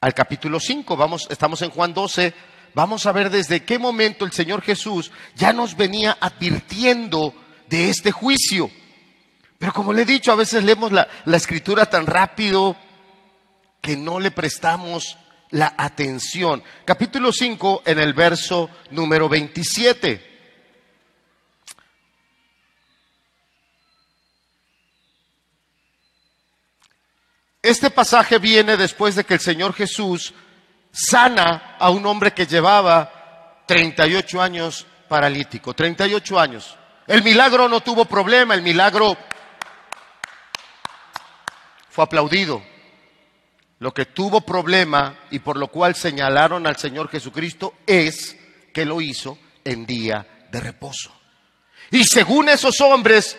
al capítulo 5. Vamos, estamos en Juan 12, vamos a ver desde qué momento el Señor Jesús ya nos venía advirtiendo de este juicio. Pero como le he dicho, a veces leemos la, escritura tan rápido que no le prestamos la atención. Capítulo 5 en el verso número 27. Este pasaje viene después de que el Señor Jesús sana a un hombre que llevaba 38 años paralítico, 38 años. El milagro no tuvo problema, el milagro fue aplaudido. Lo que tuvo problema y por lo cual señalaron al Señor Jesucristo es que lo hizo en día de reposo. Y según esos hombres,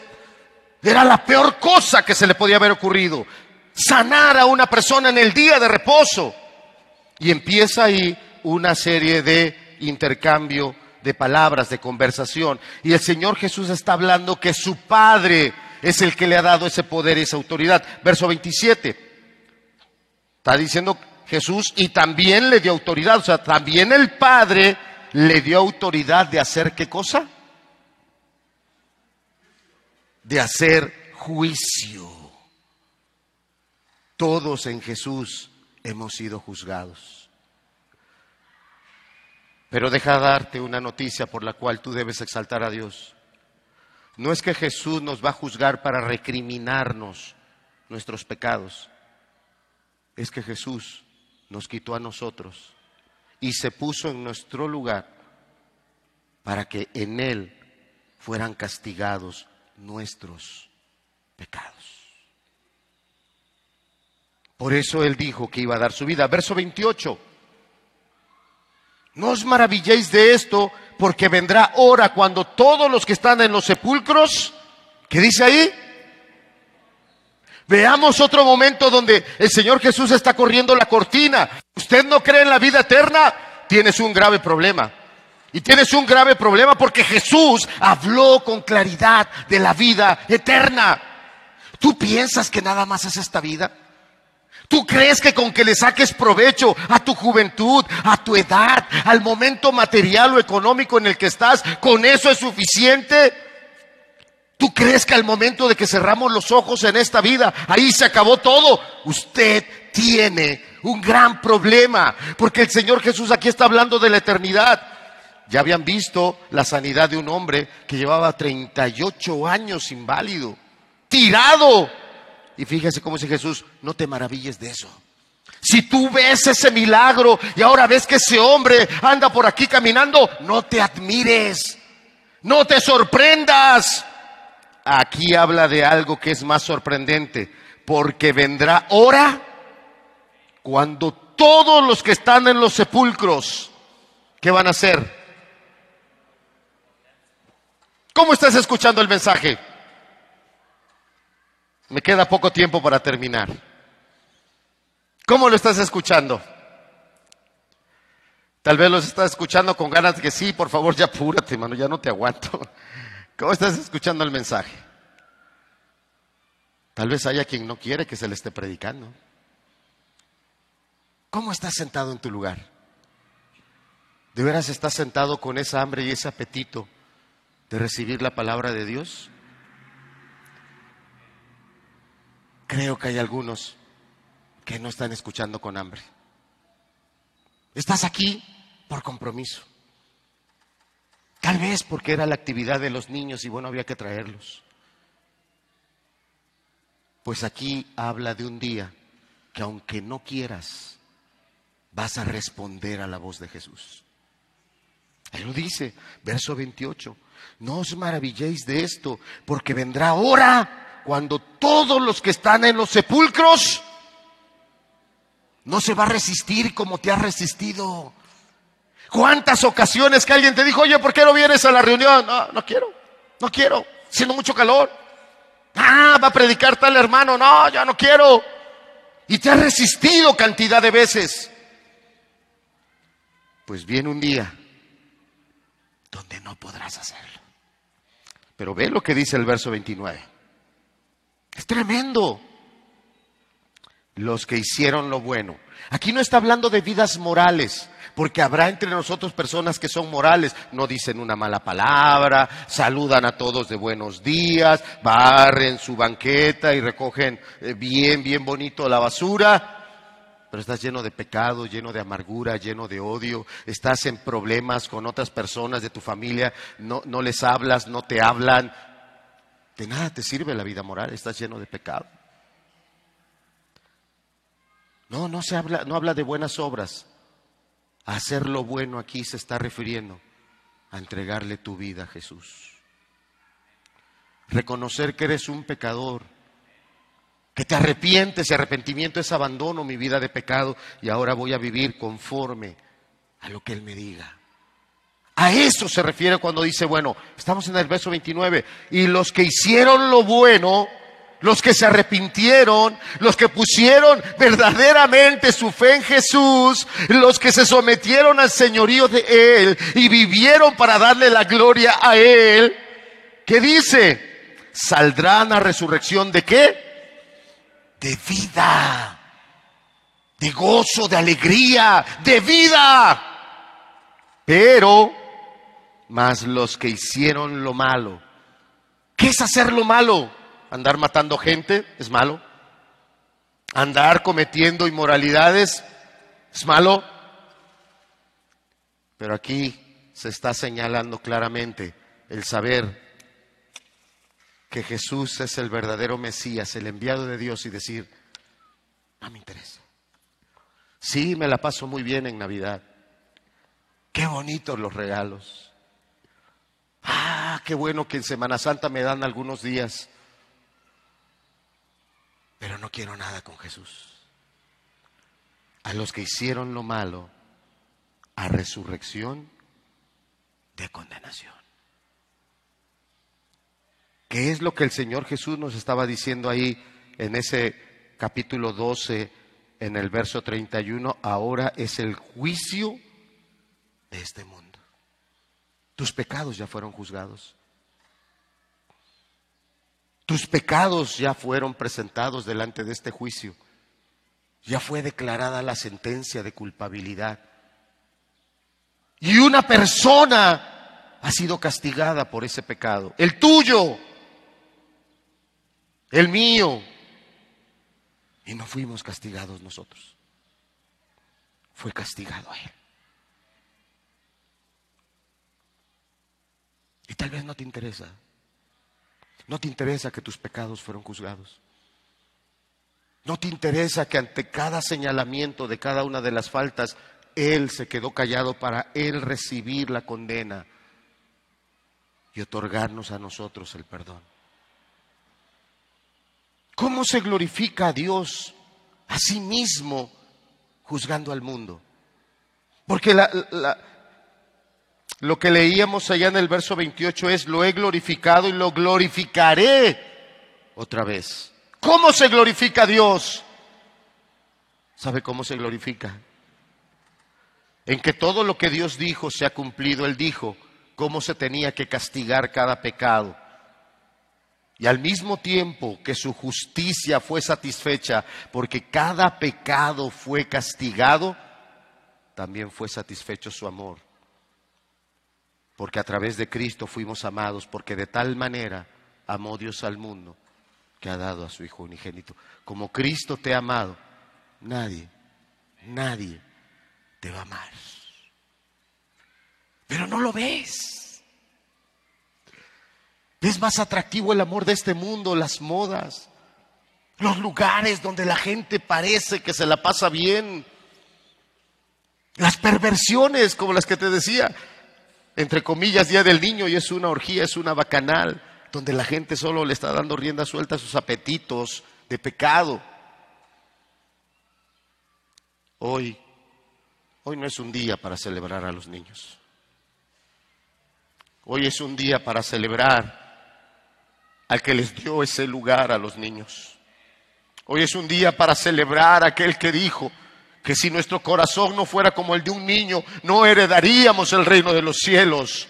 era la peor cosa que se le podía haber ocurrido. Sanar a una persona en el día de reposo. Y empieza ahí una serie de intercambio de palabras, de conversación. Y el Señor Jesús está hablando que su Padre es el que le ha dado ese poder y esa autoridad. Verso 27. Está diciendo Jesús y también le dio autoridad. O sea, también el Padre le dio autoridad de hacer qué cosa? De hacer juicio. Todos en Jesús hemos sido juzgados. Pero deja darte una noticia por la cual tú debes exaltar a Dios. No es que Jesús nos va a juzgar para recriminarnos nuestros pecados. Es que Jesús nos quitó a nosotros y se puso en nuestro lugar para que en Él fueran castigados nuestros pecados. Por eso Él dijo que iba a dar su vida. Verso 28. No os maravilléis de esto, porque vendrá hora cuando todos los que están en los sepulcros, ¿qué dice ahí? Veamos otro momento donde el Señor Jesús está corriendo la cortina. ¿Usted no cree en la vida eterna? Tienes un grave problema. Y tienes un grave problema porque Jesús habló con claridad de la vida eterna. ¿Tú piensas que nada más es esta vida? ¿Tú crees que con que le saques provecho a tu juventud, a tu edad, al momento material o económico en el que estás, con eso es suficiente? ¿Tú crees que al momento de que cerramos los ojos en esta vida, ahí se acabó todo? Usted tiene un gran problema, porque el Señor Jesús aquí está hablando de la eternidad. Ya habían visto la sanidad de un hombre que llevaba 38 años inválido, tirado. Y fíjese cómo dice Jesús, no te maravilles de eso. Si tú ves ese milagro y ahora ves que ese hombre anda por aquí caminando, no te admires, no te sorprendas. Aquí habla de algo que es más sorprendente, porque vendrá hora cuando todos los que están en los sepulcros, ¿qué van a hacer? ¿Cómo estás escuchando el mensaje? Me queda poco tiempo para terminar. ¿Cómo lo estás escuchando? Tal vez los estás escuchando con ganas de que sí, por favor, ya apúrate, mano, ya no te aguanto. ¿Cómo estás escuchando el mensaje? Tal vez haya quien no quiere que se le esté predicando. ¿Cómo estás sentado en tu lugar? ¿De veras estás sentado con esa hambre y ese apetito de recibir la palabra de Dios? Creo que hay algunos que no están escuchando con hambre. Estás aquí por compromiso. Tal vez porque era la actividad de los niños y bueno, había que traerlos. Pues aquí habla de un día que aunque no quieras, vas a responder a la voz de Jesús. Ahí lo dice, verso 28. No os maravilléis de esto, porque vendrá hora cuando todos los que están en los sepulcros no se va a resistir como te ha resistido. ¿Cuántas ocasiones que alguien te dijo, oye, ¿por qué no vienes a la reunión? No, no quiero, no quiero, siendo mucho calor. Ah, va a predicar tal hermano, no, ya no quiero. Y te has resistido cantidad de veces. Pues viene un día donde no podrás hacerlo. Pero ve lo que dice el verso 29. Es tremendo. Los que hicieron lo bueno. Aquí no está hablando de vidas morales porque habrá entre nosotros personas que son morales, no dicen una mala palabra, saludan a todos de buenos días, barren su banqueta y recogen eh, bien, bien bonito la basura. Pero estás lleno de pecado, lleno de amargura, lleno de odio, estás en problemas con otras personas de tu familia, no, no les hablas, no te hablan. De nada te sirve la vida moral, estás lleno de pecado. No, no se habla, no habla de buenas obras hacer lo bueno aquí se está refiriendo a entregarle tu vida a Jesús. Reconocer que eres un pecador, que te arrepientes y arrepentimiento es abandono mi vida de pecado y ahora voy a vivir conforme a lo que Él me diga. A eso se refiere cuando dice, bueno, estamos en el verso 29, y los que hicieron lo bueno, los que se arrepintieron, los que pusieron verdaderamente su fe en Jesús, los que se sometieron al señorío de Él y vivieron para darle la gloria a Él, ¿qué dice? Saldrán a resurrección de qué? De vida, de gozo, de alegría, de vida. Pero, más los que hicieron lo malo, ¿qué es hacer lo malo? Andar matando gente es malo. Andar cometiendo inmoralidades es malo. Pero aquí se está señalando claramente el saber que Jesús es el verdadero Mesías, el enviado de Dios y decir, no me interesa. Sí, me la paso muy bien en Navidad. Qué bonitos los regalos. Ah, qué bueno que en Semana Santa me dan algunos días pero no quiero nada con Jesús. a los que hicieron lo malo a resurrección de condenación. ¿Qué es lo que el Señor Jesús nos estaba diciendo ahí en ese capítulo 12, en el verso 31? Ahora es el juicio de este mundo. Tus pecados ya fueron juzgados. Tus pecados ya fueron presentados delante de este juicio. Ya fue declarada la sentencia de culpabilidad. Y una persona ha sido castigada por ese pecado. El tuyo. El mío. Y no fuimos castigados nosotros. Fue castigado él. Tal vez no te interesa. No te interesa que tus pecados fueron juzgados. No te interesa que ante cada señalamiento de cada una de las faltas, Él se quedó callado para Él recibir la condena y otorgarnos a nosotros el perdón. ¿Cómo se glorifica a Dios a sí mismo juzgando al mundo? Porque la, lo que leíamos allá en el verso 28 es, lo he glorificado y lo glorificaré otra vez. ¿Cómo se glorifica Dios? ¿Sabe cómo se glorifica? En que todo lo que Dios dijo se ha cumplido. Él dijo cómo se tenía que castigar cada pecado. Y al mismo tiempo que su justicia fue satisfecha porque cada pecado fue castigado, también fue satisfecho su amor porque a través de Cristo fuimos amados, porque de tal manera amó Dios al mundo que ha dado a su Hijo unigénito. Como Cristo te ha amado, nadie, nadie te va a amar. Pero no lo ves. ¿Ves más atractivo el amor de este mundo, las modas, los lugares donde la gente parece que se la pasa bien? Las perversiones, como las que te decía, entre comillas, Día del Niño y es una orgía, es una bacanal, donde la gente solo le está dando rienda suelta a sus apetitos de pecado. Hoy, hoy no es un día para celebrar a los niños. Hoy es un día para celebrar al que les dio ese lugar a los niños. Hoy es un día para celebrar a aquel que dijo, que si nuestro corazón no fuera como el de un niño, no heredaríamos el reino de los cielos.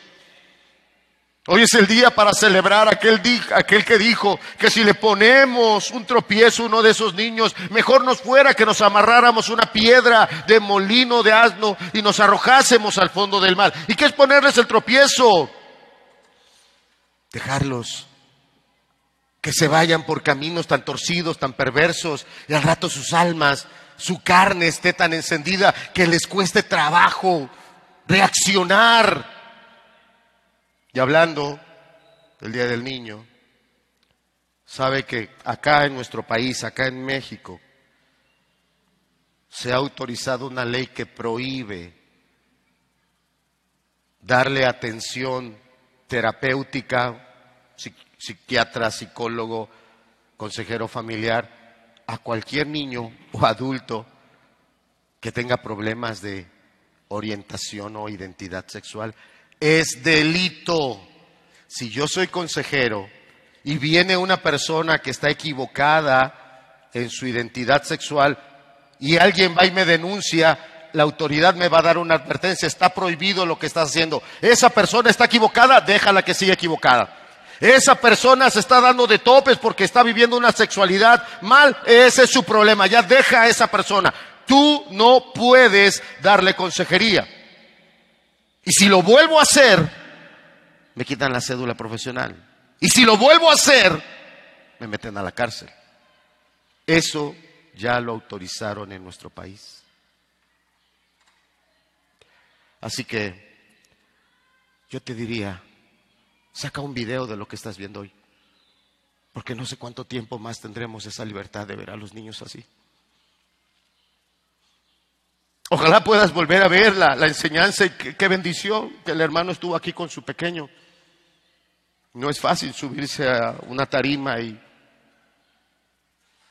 Hoy es el día para celebrar aquel, aquel que dijo que si le ponemos un tropiezo a uno de esos niños, mejor nos fuera que nos amarráramos una piedra de molino de asno y nos arrojásemos al fondo del mar. ¿Y qué es ponerles el tropiezo? Dejarlos que se vayan por caminos tan torcidos, tan perversos, y al rato sus almas su carne esté tan encendida que les cueste trabajo reaccionar. Y hablando del Día del Niño, sabe que acá en nuestro país, acá en México, se ha autorizado una ley que prohíbe darle atención terapéutica, psiquiatra, psicólogo, consejero familiar a cualquier niño o adulto que tenga problemas de orientación o identidad sexual. Es delito. Si yo soy consejero y viene una persona que está equivocada en su identidad sexual y alguien va y me denuncia, la autoridad me va a dar una advertencia, está prohibido lo que está haciendo. Esa persona está equivocada, déjala que siga equivocada. Esa persona se está dando de topes porque está viviendo una sexualidad mal. Ese es su problema. Ya deja a esa persona. Tú no puedes darle consejería. Y si lo vuelvo a hacer, me quitan la cédula profesional. Y si lo vuelvo a hacer, me meten a la cárcel. Eso ya lo autorizaron en nuestro país. Así que yo te diría, Saca un video de lo que estás viendo hoy. Porque no sé cuánto tiempo más tendremos esa libertad de ver a los niños así. Ojalá puedas volver a ver la, enseñanza y qué, bendición que el hermano estuvo aquí con su pequeño. No es fácil subirse a una tarima y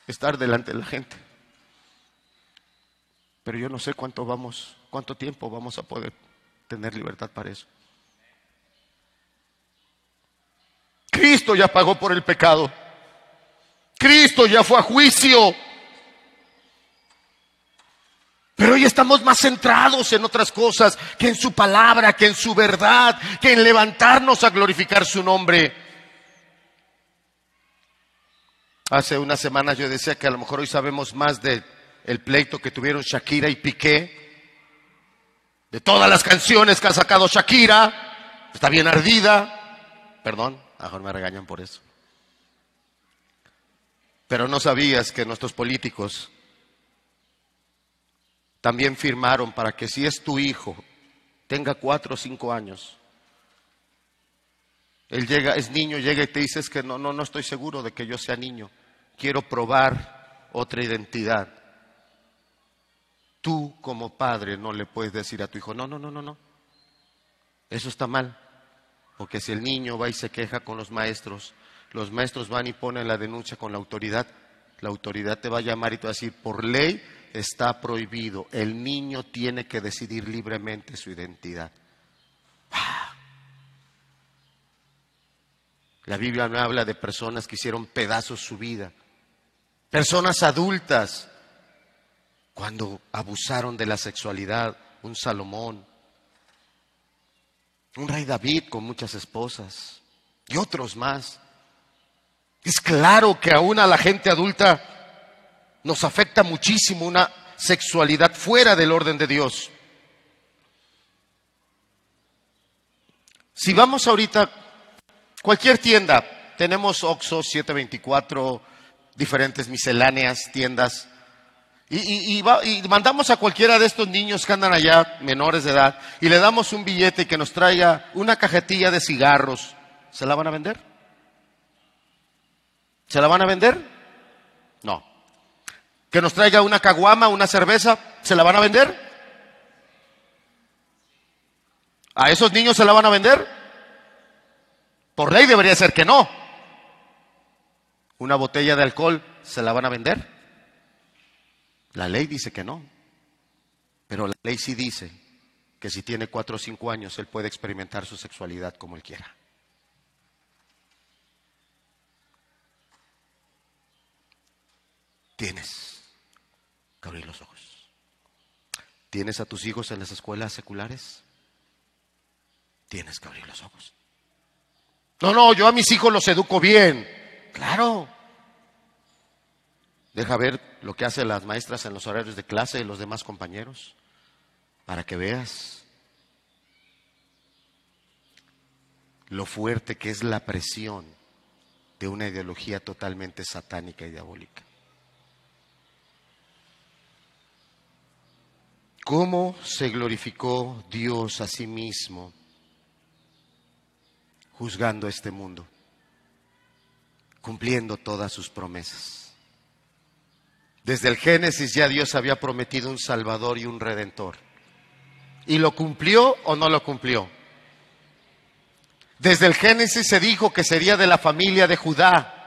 estar delante de la gente. Pero yo no sé cuánto vamos, cuánto tiempo vamos a poder tener libertad para eso. Cristo ya pagó por el pecado. Cristo ya fue a juicio. Pero hoy estamos más centrados en otras cosas que en su palabra, que en su verdad, que en levantarnos a glorificar su nombre. Hace unas semanas yo decía que a lo mejor hoy sabemos más del el pleito que tuvieron Shakira y Piqué, de todas las canciones que ha sacado Shakira, está bien ardida, perdón, a mejor me regañan por eso. Pero no sabías que nuestros políticos también firmaron para que si es tu hijo, tenga cuatro o cinco años, él llega, es niño, llega y te dice que no, no, no estoy seguro de que yo sea niño. Quiero probar otra identidad. Tú como padre no le puedes decir a tu hijo, no, no, no, no, no. Eso está mal. Porque si el niño va y se queja con los maestros, los maestros van y ponen la denuncia con la autoridad, la autoridad te va a llamar y te va a decir, por ley está prohibido, el niño tiene que decidir libremente su identidad. La Biblia me habla de personas que hicieron pedazos su vida, personas adultas, cuando abusaron de la sexualidad, un Salomón, un rey David con muchas esposas y otros más. Es claro que aún a la gente adulta nos afecta muchísimo una sexualidad fuera del orden de Dios. Si vamos ahorita, cualquier tienda, tenemos Oxxo 724, diferentes misceláneas, tiendas, y, mandamos a cualquiera de estos niños que andan allá, menores de edad, y le damos un billete que nos traiga una cajetilla de cigarros. ¿Se la van a vender? ¿Se la van a vender? No. ¿Que nos traiga una caguama, una cerveza? ¿Se la van a vender? ¿A esos niños se la van a vender? Por ley debería ser que no. ¿Una botella de alcohol se la van a vender? La ley dice que no, pero la ley sí dice que si tiene cuatro o cinco años él puede experimentar su sexualidad como él quiera. Tienes que abrir los ojos. ¿Tienes a tus hijos en las escuelas seculares? Tienes que abrir los ojos. No, no, yo a mis hijos los educo bien. Claro, Deja ver lo que hacen las maestras en los horarios de clase y los demás compañeros, para que veas lo fuerte que es la presión de una ideología totalmente satánica y diabólica. ¿Cómo se glorificó Dios a sí mismo juzgando este mundo, cumpliendo todas sus promesas? Desde el Génesis ya Dios había prometido un Salvador y un Redentor. ¿Y lo cumplió o no lo cumplió? Desde el Génesis se dijo que sería de la familia de Judá.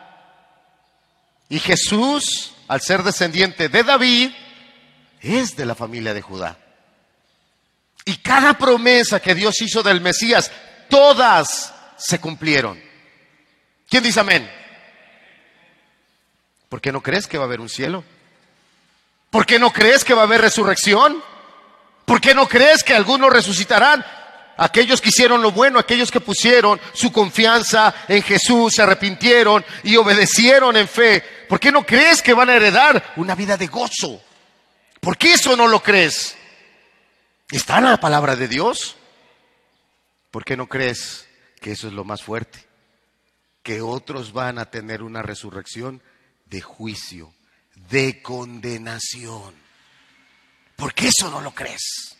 Y Jesús, al ser descendiente de David, es de la familia de Judá. Y cada promesa que Dios hizo del Mesías, todas se cumplieron. ¿Quién dice amén? ¿Por qué no crees que va a haber un cielo? ¿Por qué no crees que va a haber resurrección? ¿Por qué no crees que algunos resucitarán? Aquellos que hicieron lo bueno, aquellos que pusieron su confianza en Jesús, se arrepintieron y obedecieron en fe. ¿Por qué no crees que van a heredar una vida de gozo? ¿Por qué eso no lo crees? ¿Está en la palabra de Dios? ¿Por qué no crees que eso es lo más fuerte? Que otros van a tener una resurrección de juicio de condenación. ¿Por qué eso no lo crees?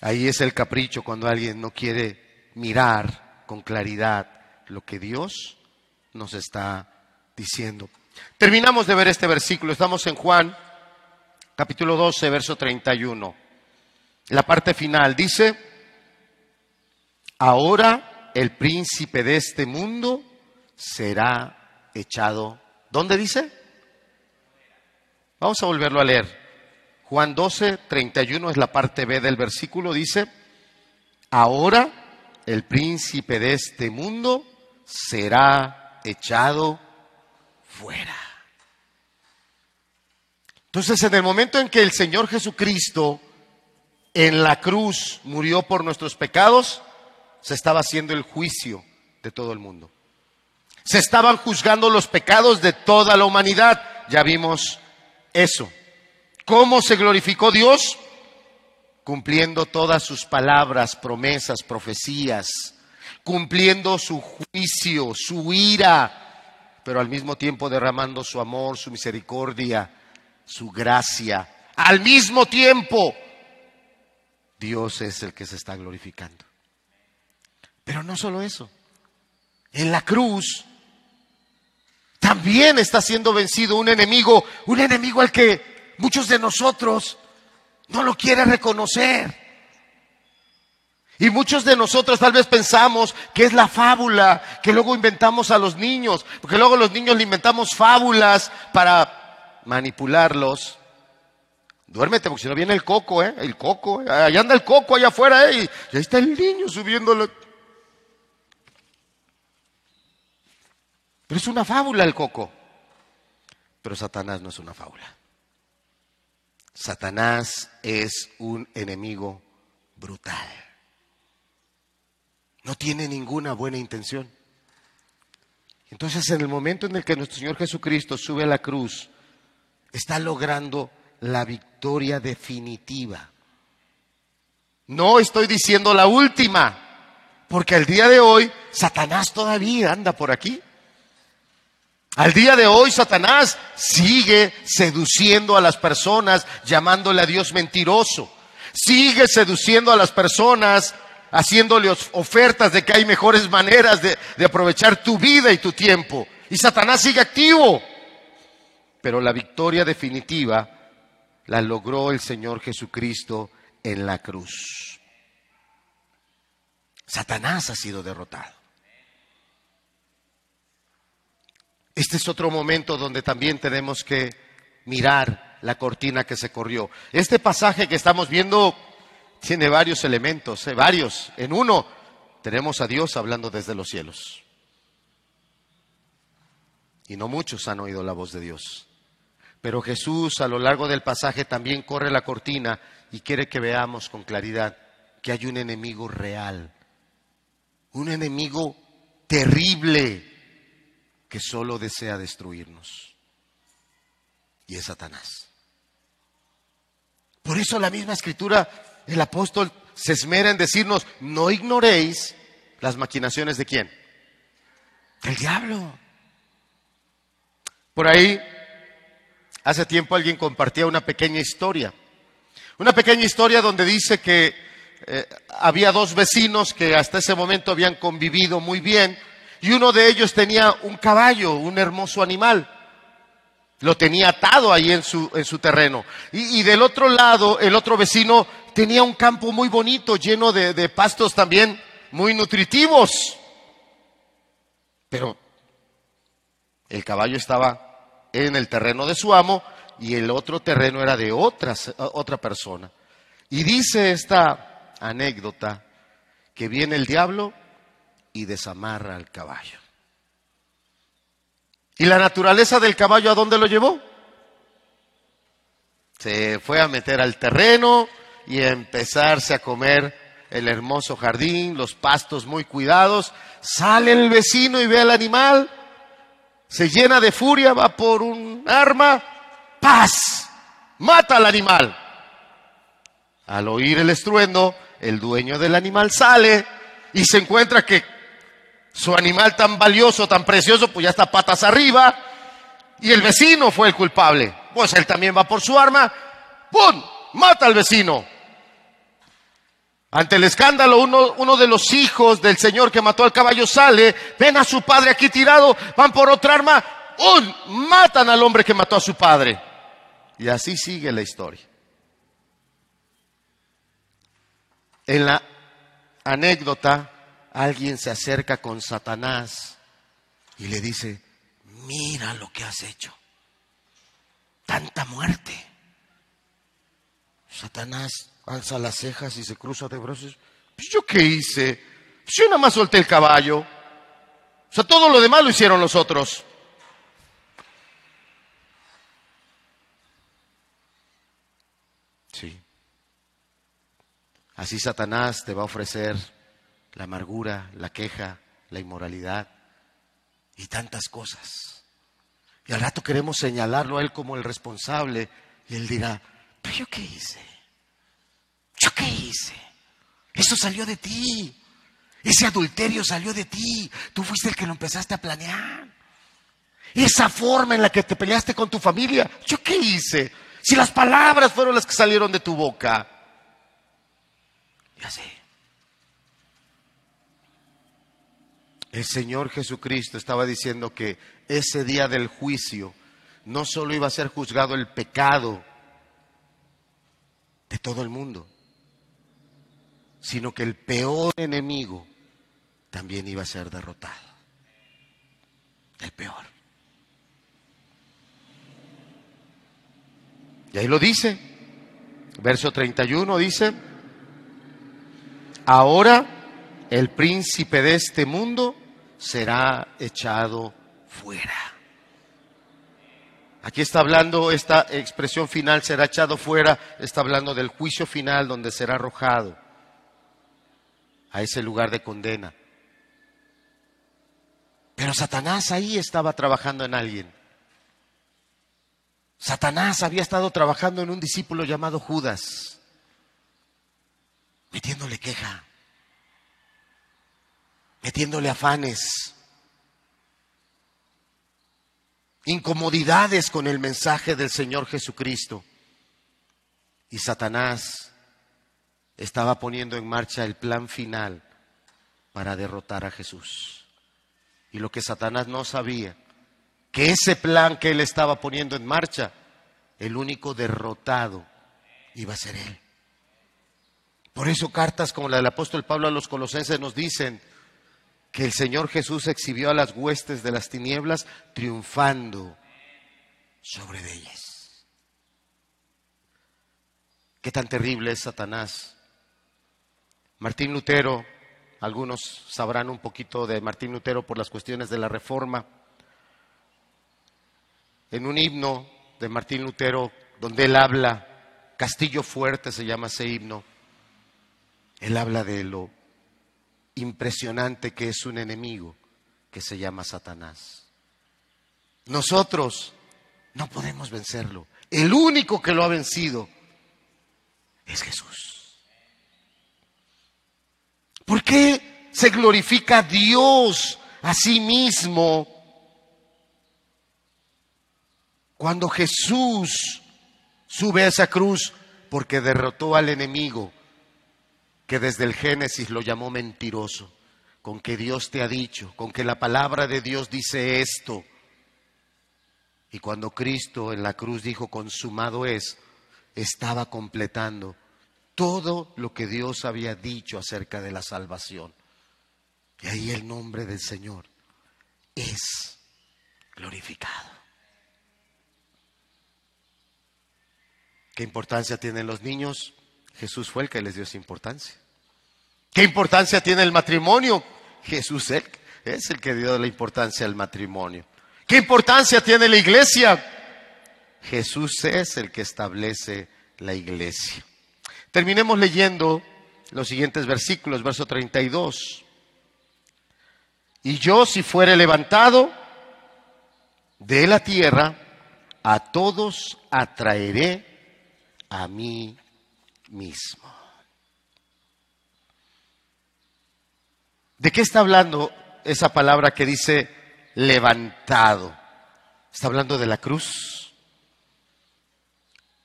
Ahí es el capricho cuando alguien no quiere mirar con claridad lo que Dios nos está diciendo. Terminamos de ver este versículo. Estamos en Juan, capítulo 12, verso 31. La parte final dice, ahora el príncipe de este mundo será echado, ¿dónde dice? Vamos a volverlo a leer. Juan 12, 31 es la parte B del versículo, dice, ahora el príncipe de este mundo será echado fuera. Entonces, en el momento en que el Señor Jesucristo en la cruz murió por nuestros pecados, se estaba haciendo el juicio de todo el mundo. Se estaban juzgando los pecados de toda la humanidad. Ya vimos eso. ¿Cómo se glorificó Dios? Cumpliendo todas sus palabras, promesas, profecías, cumpliendo su juicio, su ira, pero al mismo tiempo derramando su amor, su misericordia, su gracia. Al mismo tiempo, Dios es el que se está glorificando. Pero no solo eso. En la cruz también está siendo vencido un enemigo, un enemigo al que muchos de nosotros no lo quieren reconocer. Y muchos de nosotros tal vez pensamos que es la fábula que luego inventamos a los niños, porque luego los niños le inventamos fábulas para manipularlos. Duérmete, porque si no viene el coco, ¿eh? El coco, ¿eh? allá anda el coco allá afuera, ¿eh? Y ahí está el niño subiéndolo. Pero es una fábula el coco. Pero Satanás no es una fábula. Satanás es un enemigo brutal. No tiene ninguna buena intención. Entonces, en el momento en el que nuestro Señor Jesucristo sube a la cruz, está logrando la victoria definitiva. No estoy diciendo la última, porque al día de hoy Satanás todavía anda por aquí. Al día de hoy Satanás sigue seduciendo a las personas, llamándole a Dios mentiroso. Sigue seduciendo a las personas, haciéndoles ofertas de que hay mejores maneras de, de aprovechar tu vida y tu tiempo. Y Satanás sigue activo pero la victoria definitiva la logró el Señor Jesucristo en la cruz. Satanás ha sido derrotado. Este es otro momento donde también tenemos que mirar la cortina que se corrió. Este pasaje que estamos viendo tiene varios elementos, ¿eh? varios. En uno tenemos a Dios hablando desde los cielos. Y no muchos han oído la voz de Dios. Pero Jesús a lo largo del pasaje también corre la cortina y quiere que veamos con claridad que hay un enemigo real, un enemigo terrible que solo desea destruirnos. Y es Satanás. Por eso la misma escritura, el apóstol se esmera en decirnos, no ignoréis las maquinaciones de quién? Del diablo. Por ahí Hace tiempo alguien compartía una pequeña historia. Una pequeña historia donde dice que eh, había dos vecinos que hasta ese momento habían convivido muy bien y uno de ellos tenía un caballo, un hermoso animal. Lo tenía atado ahí en su, en su terreno. Y, del otro lado, el otro vecino tenía un campo muy bonito, lleno de, de pastos también muy nutritivos. Pero el caballo estaba en el terreno de su amo y el otro terreno era de otra persona. Y dice esta anécdota que viene el diablo y desamarra al caballo. ¿Y la naturaleza del caballo a dónde lo llevó? Se fue a meter al terreno y a empezarse a comer el hermoso jardín, los pastos muy cuidados. Sale el vecino y ve al animal se llena de furia, va por un arma, paz, mata al animal. Al oír el estruendo, el dueño del animal sale y se encuentra que su animal tan valioso, tan precioso, pues ya está patas arriba y el vecino fue el culpable. Pues él también va por su arma, ¡pum! Mata al vecino. Ante el escándalo, uno, de los hijos del señor que mató al caballo sale, ven a su padre aquí tirado, van por otra arma, ¡un! matan al hombre que mató a su padre. Y así sigue la historia. En la anécdota, alguien se acerca con Satanás y le dice, mira lo que has hecho. tanta muerte. Satanás alza las cejas y se cruza de brazos. Pues, ¿Yo qué hice? Pues, yo nada más solté el caballo. O sea, todo lo demás lo hicieron los otros. Sí. Así Satanás te va a ofrecer la amargura, la queja, la inmoralidad y tantas cosas. Y al rato queremos señalarlo a él como el responsable y él dirá, pero yo qué hice? ¿Yo qué hice? Eso salió de ti. Ese adulterio salió de ti. Tú fuiste el que lo empezaste a planear. Esa forma en la que te peleaste con tu familia, ¿yo qué hice? Si las palabras fueron las que salieron de tu boca. Ya sé. El Señor Jesucristo estaba diciendo que ese día del juicio no solo iba a ser juzgado el pecado de todo el mundo, sino que el peor enemigo también iba a ser derrotado. El peor. Y ahí lo dice. Verso 31 dice, ahora el príncipe de este mundo será echado fuera. Aquí está hablando, esta expresión final será echado fuera, está hablando del juicio final donde será arrojado a ese lugar de condena. Pero Satanás ahí estaba trabajando en alguien. Satanás había estado trabajando en un discípulo llamado Judas, metiéndole queja, metiéndole afanes, incomodidades con el mensaje del Señor Jesucristo. Y Satanás estaba poniendo en marcha el plan final para derrotar a Jesús. Y lo que Satanás no sabía, que ese plan que él estaba poniendo en marcha, el único derrotado iba a ser él. Por eso cartas como la del apóstol Pablo a los colosenses nos dicen que el Señor Jesús exhibió a las huestes de las tinieblas triunfando sobre ellas. Qué tan terrible es Satanás. Martín Lutero, algunos sabrán un poquito de Martín Lutero por las cuestiones de la reforma. En un himno de Martín Lutero, donde él habla, Castillo Fuerte se llama ese himno, él habla de lo impresionante que es un enemigo que se llama Satanás. Nosotros no podemos vencerlo. El único que lo ha vencido es Jesús. ¿Por qué se glorifica Dios a sí mismo cuando Jesús sube a esa cruz? Porque derrotó al enemigo que desde el Génesis lo llamó mentiroso, con que Dios te ha dicho, con que la palabra de Dios dice esto. Y cuando Cristo en la cruz dijo, consumado es, estaba completando todo lo que Dios había dicho acerca de la salvación. Y ahí el nombre del Señor es glorificado. ¿Qué importancia tienen los niños? Jesús fue el que les dio esa importancia. ¿Qué importancia tiene el matrimonio? Jesús es el que dio la importancia al matrimonio. ¿Qué importancia tiene la iglesia? Jesús es el que establece la iglesia. Terminemos leyendo los siguientes versículos, verso 32. Y yo si fuere levantado de la tierra, a todos atraeré a mí mismo. ¿De qué está hablando esa palabra que dice levantado? ¿Está hablando de la cruz?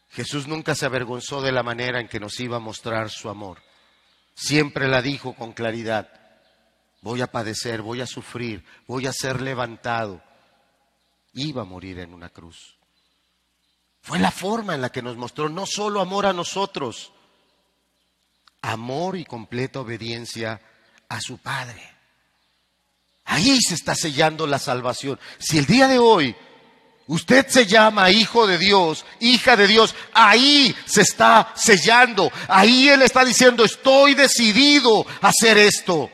Jesús nunca se avergonzó de la manera en que nos iba a mostrar su amor. Siempre la dijo con claridad, voy a padecer, voy a sufrir, voy a ser levantado. Iba a morir en una cruz. Fue la forma en la que nos mostró no solo amor a nosotros, amor y completa obediencia a su Padre. Ahí se está sellando la salvación. Si el día de hoy Usted se llama hijo de Dios, hija de Dios. Ahí se está sellando. Ahí Él está diciendo, estoy decidido a hacer esto.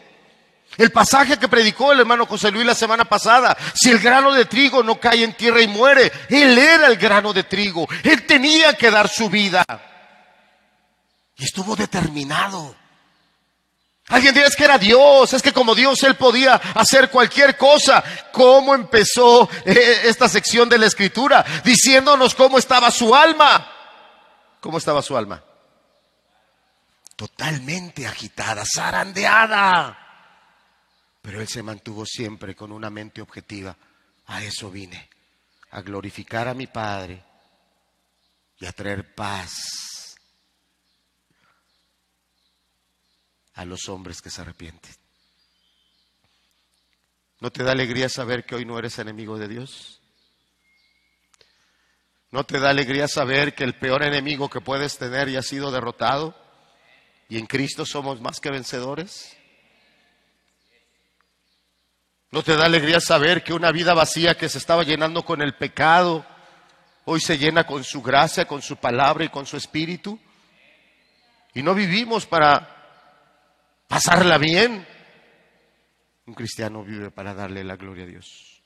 El pasaje que predicó el hermano José Luis la semana pasada, si el grano de trigo no cae en tierra y muere, Él era el grano de trigo, Él tenía que dar su vida. Y estuvo determinado. Alguien dirá, es que era Dios, es que como Dios Él podía hacer cualquier cosa. ¿Cómo empezó eh, esta sección de la escritura? Diciéndonos cómo estaba su alma. ¿Cómo estaba su alma? Totalmente agitada, zarandeada. Pero Él se mantuvo siempre con una mente objetiva. A eso vine, a glorificar a mi Padre y a traer paz a los hombres que se arrepienten. ¿No te da alegría saber que hoy no eres enemigo de Dios? ¿No te da alegría saber que el peor enemigo que puedes tener ya ha sido derrotado? Y en Cristo somos más que vencedores. ¿No te da alegría saber que una vida vacía que se estaba llenando con el pecado, hoy se llena con su gracia, con su palabra y con su espíritu? Y no vivimos para pasarla bien. Un cristiano vive para darle la gloria a Dios.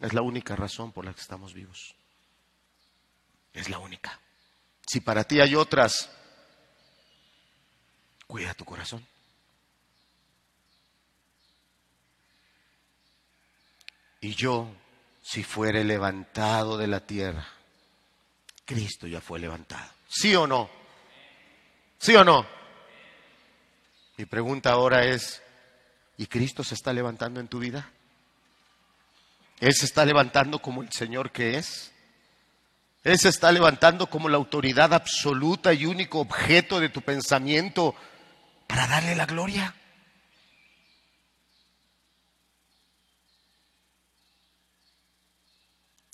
Es la única razón por la que estamos vivos. Es la única. Si para ti hay otras, cuida tu corazón. Y yo, si fuere levantado de la tierra, Cristo ya fue levantado. ¿Sí o no? ¿Sí o no? Mi pregunta ahora es, ¿y Cristo se está levantando en tu vida? ¿Él se está levantando como el Señor que es? Él se está levantando como la autoridad absoluta y único objeto de tu pensamiento para darle la gloria.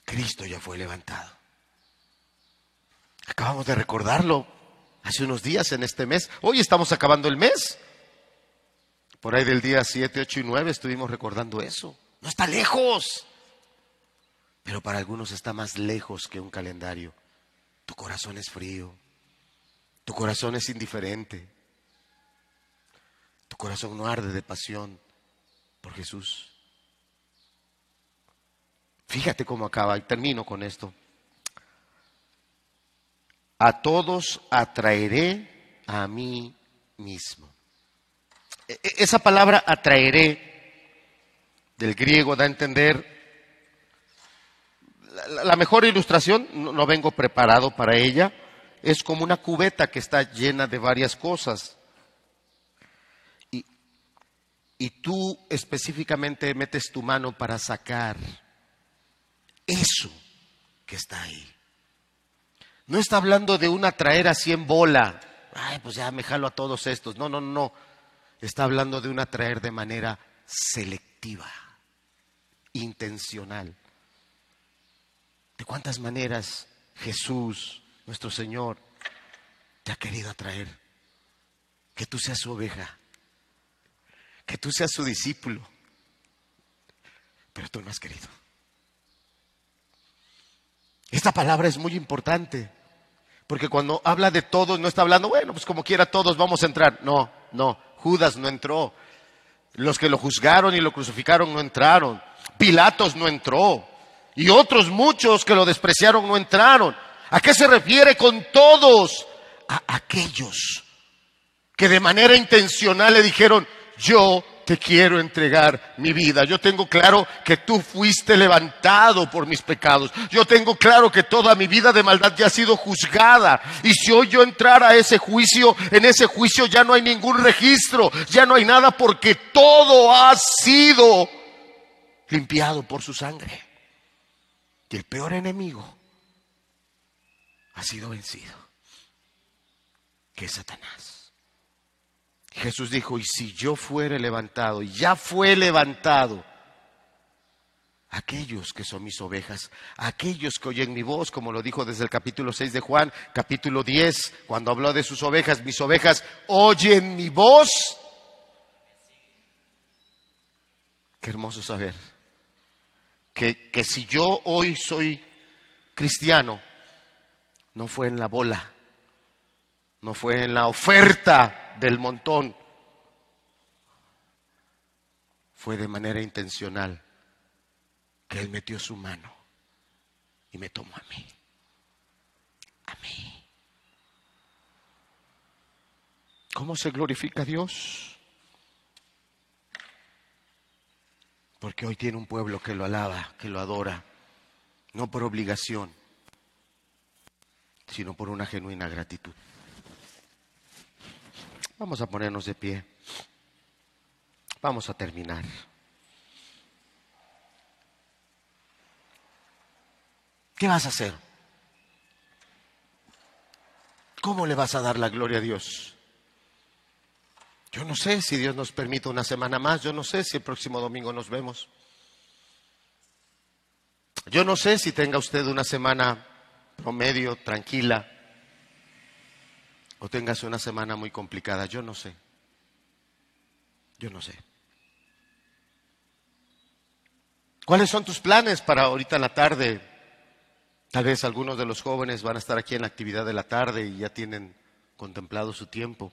Cristo ya fue levantado. Acabamos de recordarlo hace unos días en este mes. Hoy estamos acabando el mes. Por ahí del día 7, 8 y 9 estuvimos recordando eso. No está lejos. Pero para algunos está más lejos que un calendario. Tu corazón es frío. Tu corazón es indiferente. Tu corazón no arde de pasión por Jesús. Fíjate cómo acaba, y termino con esto. A todos atraeré a mí mismo. E, e, esa palabra atraeré del griego da a entender la, mejor ilustración, no, vengo preparado para ella, es como una cubeta que está llena de varias cosas. Y, y tú específicamente metes tu mano para sacar eso que está ahí. No está hablando de una traer así en bola. Ay, pues ya me jalo a todos estos. No, no, no. Está hablando de una traer de manera selectiva, intencional. ¿De cuántas maneras Jesús, nuestro Señor, te ha querido atraer? Que tú seas su oveja, que tú seas su discípulo, pero tú no has querido. Esta palabra es muy importante, porque cuando habla de todos, no está hablando, bueno, pues como quiera todos vamos a entrar. No, no, Judas no entró. Los que lo juzgaron y lo crucificaron no entraron. Pilatos no entró. Y otros muchos que lo despreciaron no entraron. ¿A qué se refiere con todos? A aquellos que de manera intencional le dijeron, yo te quiero entregar mi vida. Yo tengo claro que tú fuiste levantado por mis pecados. Yo tengo claro que toda mi vida de maldad ya ha sido juzgada. Y si hoy yo entrara a ese juicio, en ese juicio ya no hay ningún registro, ya no hay nada porque todo ha sido limpiado por su sangre. Y el peor enemigo ha sido vencido, que es Satanás. Jesús dijo, y si yo fuere levantado, y ya fue levantado, aquellos que son mis ovejas, aquellos que oyen mi voz, como lo dijo desde el capítulo 6 de Juan, capítulo 10, cuando habló de sus ovejas, mis ovejas oyen mi voz. Qué hermoso saber que, que si yo hoy soy cristiano no fue en la bola, no fue en la oferta del montón, fue de manera intencional que Él metió su mano y me tomó a mí. A mí. ¿Cómo se glorifica Dios? Porque hoy tiene un pueblo que lo alaba, que lo adora, no por obligación, sino por una genuina gratitud. Vamos a ponernos de pie. Vamos a terminar. ¿Qué vas a hacer? ¿Cómo le vas a dar la gloria a Dios? Yo no sé si Dios nos permite una semana más, yo no sé si el próximo domingo nos vemos. Yo no sé si tenga usted una semana promedio, tranquila, o tengas una semana muy complicada, yo no sé. Yo no sé. ¿Cuáles son tus planes para ahorita en la tarde? Tal vez algunos de los jóvenes van a estar aquí en la actividad de la tarde y ya tienen contemplado su tiempo.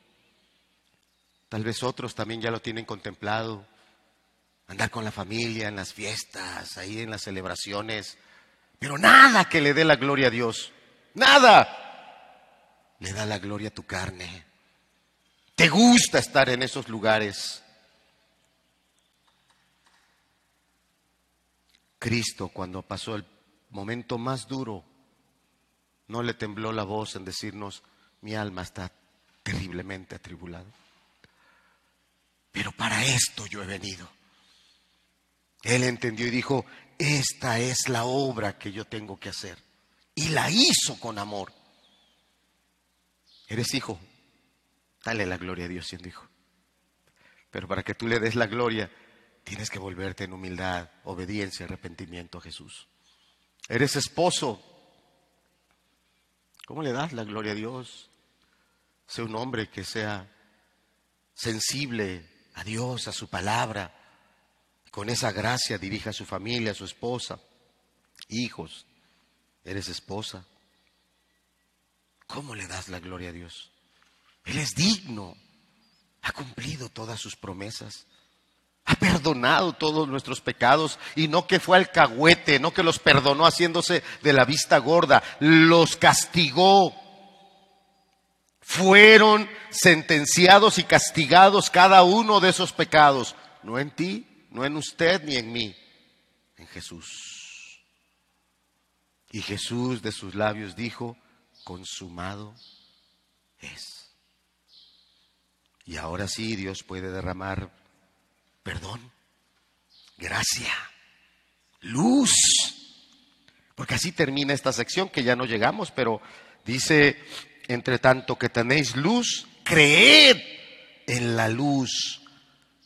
Tal vez otros también ya lo tienen contemplado. Andar con la familia en las fiestas, ahí en las celebraciones. Pero nada que le dé la gloria a Dios. Nada. Le da la gloria a tu carne. Te gusta estar en esos lugares. Cristo, cuando pasó el momento más duro, no le tembló la voz en decirnos, mi alma está terriblemente atribulada. Pero para esto yo he venido. Él entendió y dijo, esta es la obra que yo tengo que hacer. Y la hizo con amor. Eres hijo, dale la gloria a Dios siendo hijo. Pero para que tú le des la gloria, tienes que volverte en humildad, obediencia, arrepentimiento a Jesús. Eres esposo. ¿Cómo le das la gloria a Dios? Sé un hombre que sea sensible a Dios, a su palabra. Con esa gracia dirija a su familia, a su esposa, hijos. Eres esposa. ¿Cómo le das la gloria a Dios? Él es digno. Ha cumplido todas sus promesas. Ha perdonado todos nuestros pecados y no que fue alcahuete, no que los perdonó haciéndose de la vista gorda, los castigó. Fueron sentenciados y castigados cada uno de esos pecados, no en ti, no en usted ni en mí, en Jesús. Y Jesús de sus labios dijo, consumado es. Y ahora sí Dios puede derramar perdón, gracia, luz. Porque así termina esta sección que ya no llegamos, pero dice, entre tanto que tenéis luz, creed en la luz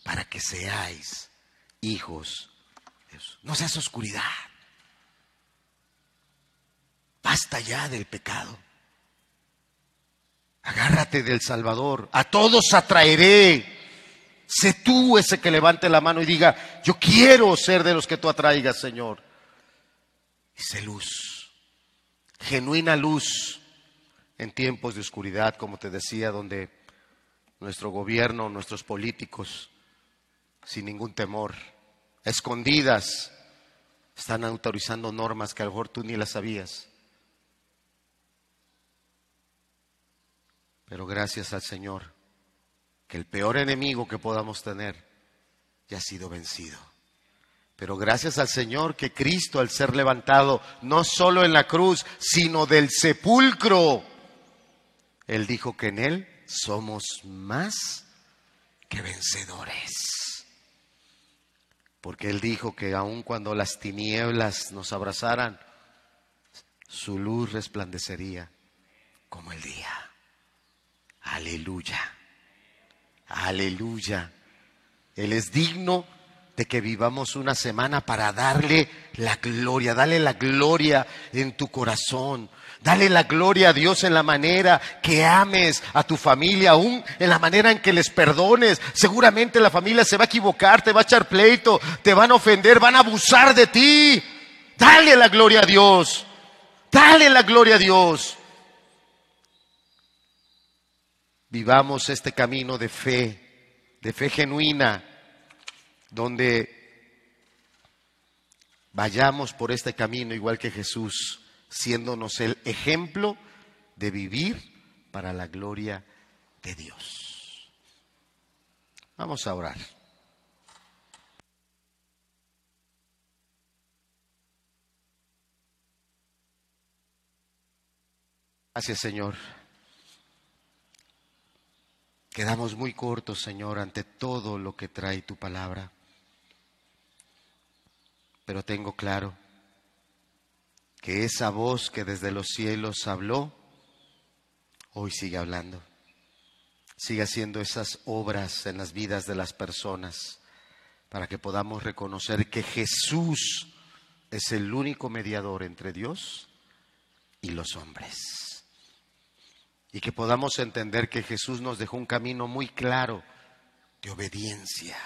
para que seáis hijos. No seas oscuridad. Basta ya del pecado. Agárrate del Salvador. A todos atraeré Sé tú ese que levante la mano y diga, yo quiero ser de los que tú atraigas, Señor. Y sé luz, genuina luz en tiempos de oscuridad, como te decía, donde nuestro gobierno, nuestros políticos, sin ningún temor, escondidas, están autorizando normas que a lo mejor tú ni las sabías. Pero gracias al Señor que el peor enemigo que podamos tener ya ha sido vencido. Pero gracias al Señor que Cristo al ser levantado no solo en la cruz, sino del sepulcro, Él dijo que en Él somos más que vencedores. Porque Él dijo que aun cuando las tinieblas nos abrazaran, su luz resplandecería como el día. Aleluya. Aleluya. Él es digno de que vivamos una semana para darle la gloria. Dale la gloria en tu corazón. Dale la gloria a Dios en la manera que ames a tu familia, aún en la manera en que les perdones. Seguramente la familia se va a equivocar, te va a echar pleito, te van a ofender, van a abusar de ti. Dale la gloria a Dios. Dale la gloria a Dios. Vivamos este camino de fe, de fe genuina, donde vayamos por este camino igual que Jesús, siéndonos el ejemplo de vivir para la gloria de Dios. Vamos a orar. Gracias, Señor. Quedamos muy cortos, Señor, ante todo lo que trae tu palabra. Pero tengo claro que esa voz que desde los cielos habló, hoy sigue hablando. Sigue haciendo esas obras en las vidas de las personas para que podamos reconocer que Jesús es el único mediador entre Dios y los hombres y que podamos entender que Jesús nos dejó un camino muy claro de obediencia,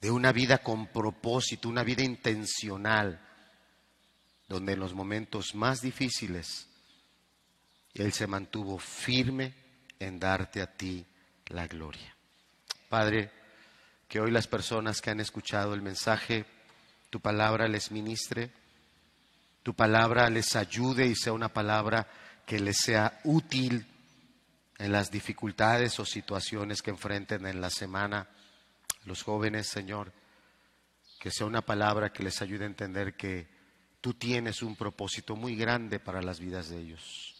de una vida con propósito, una vida intencional, donde en los momentos más difíciles Él se mantuvo firme en darte a ti la gloria. Padre, que hoy las personas que han escuchado el mensaje, tu palabra les ministre, tu palabra les ayude y sea una palabra que les sea útil en las dificultades o situaciones que enfrenten en la semana los jóvenes, Señor. Que sea una palabra que les ayude a entender que tú tienes un propósito muy grande para las vidas de ellos.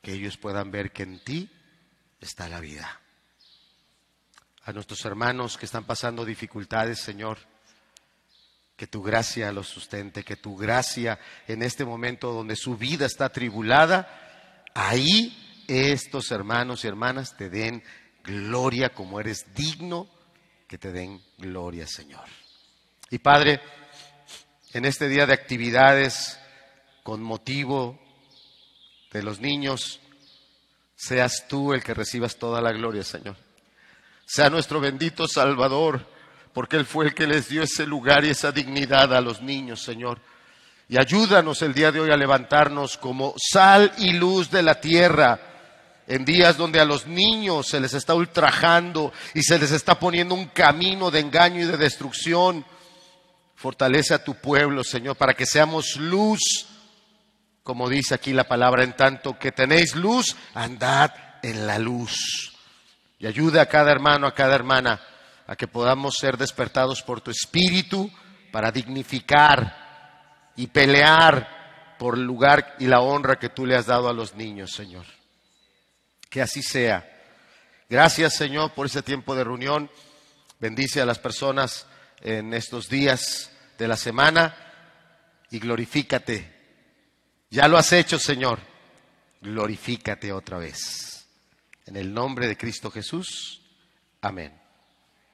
Que ellos puedan ver que en ti está la vida. A nuestros hermanos que están pasando dificultades, Señor, que tu gracia los sustente, que tu gracia en este momento donde su vida está tribulada, ahí estos hermanos y hermanas te den gloria como eres digno que te den gloria, Señor. Y Padre, en este día de actividades con motivo de los niños, seas tú el que recibas toda la gloria, Señor. Sea nuestro bendito Salvador porque Él fue el que les dio ese lugar y esa dignidad a los niños, Señor. Y ayúdanos el día de hoy a levantarnos como sal y luz de la tierra en días donde a los niños se les está ultrajando y se les está poniendo un camino de engaño y de destrucción. Fortalece a tu pueblo, Señor, para que seamos luz, como dice aquí la palabra, en tanto que tenéis luz, andad en la luz. Y ayude a cada hermano, a cada hermana a que podamos ser despertados por tu espíritu para dignificar y pelear por el lugar y la honra que tú le has dado a los niños, Señor. Que así sea. Gracias, Señor, por ese tiempo de reunión. Bendice a las personas en estos días de la semana y glorifícate. Ya lo has hecho, Señor. Glorifícate otra vez. En el nombre de Cristo Jesús. Amén.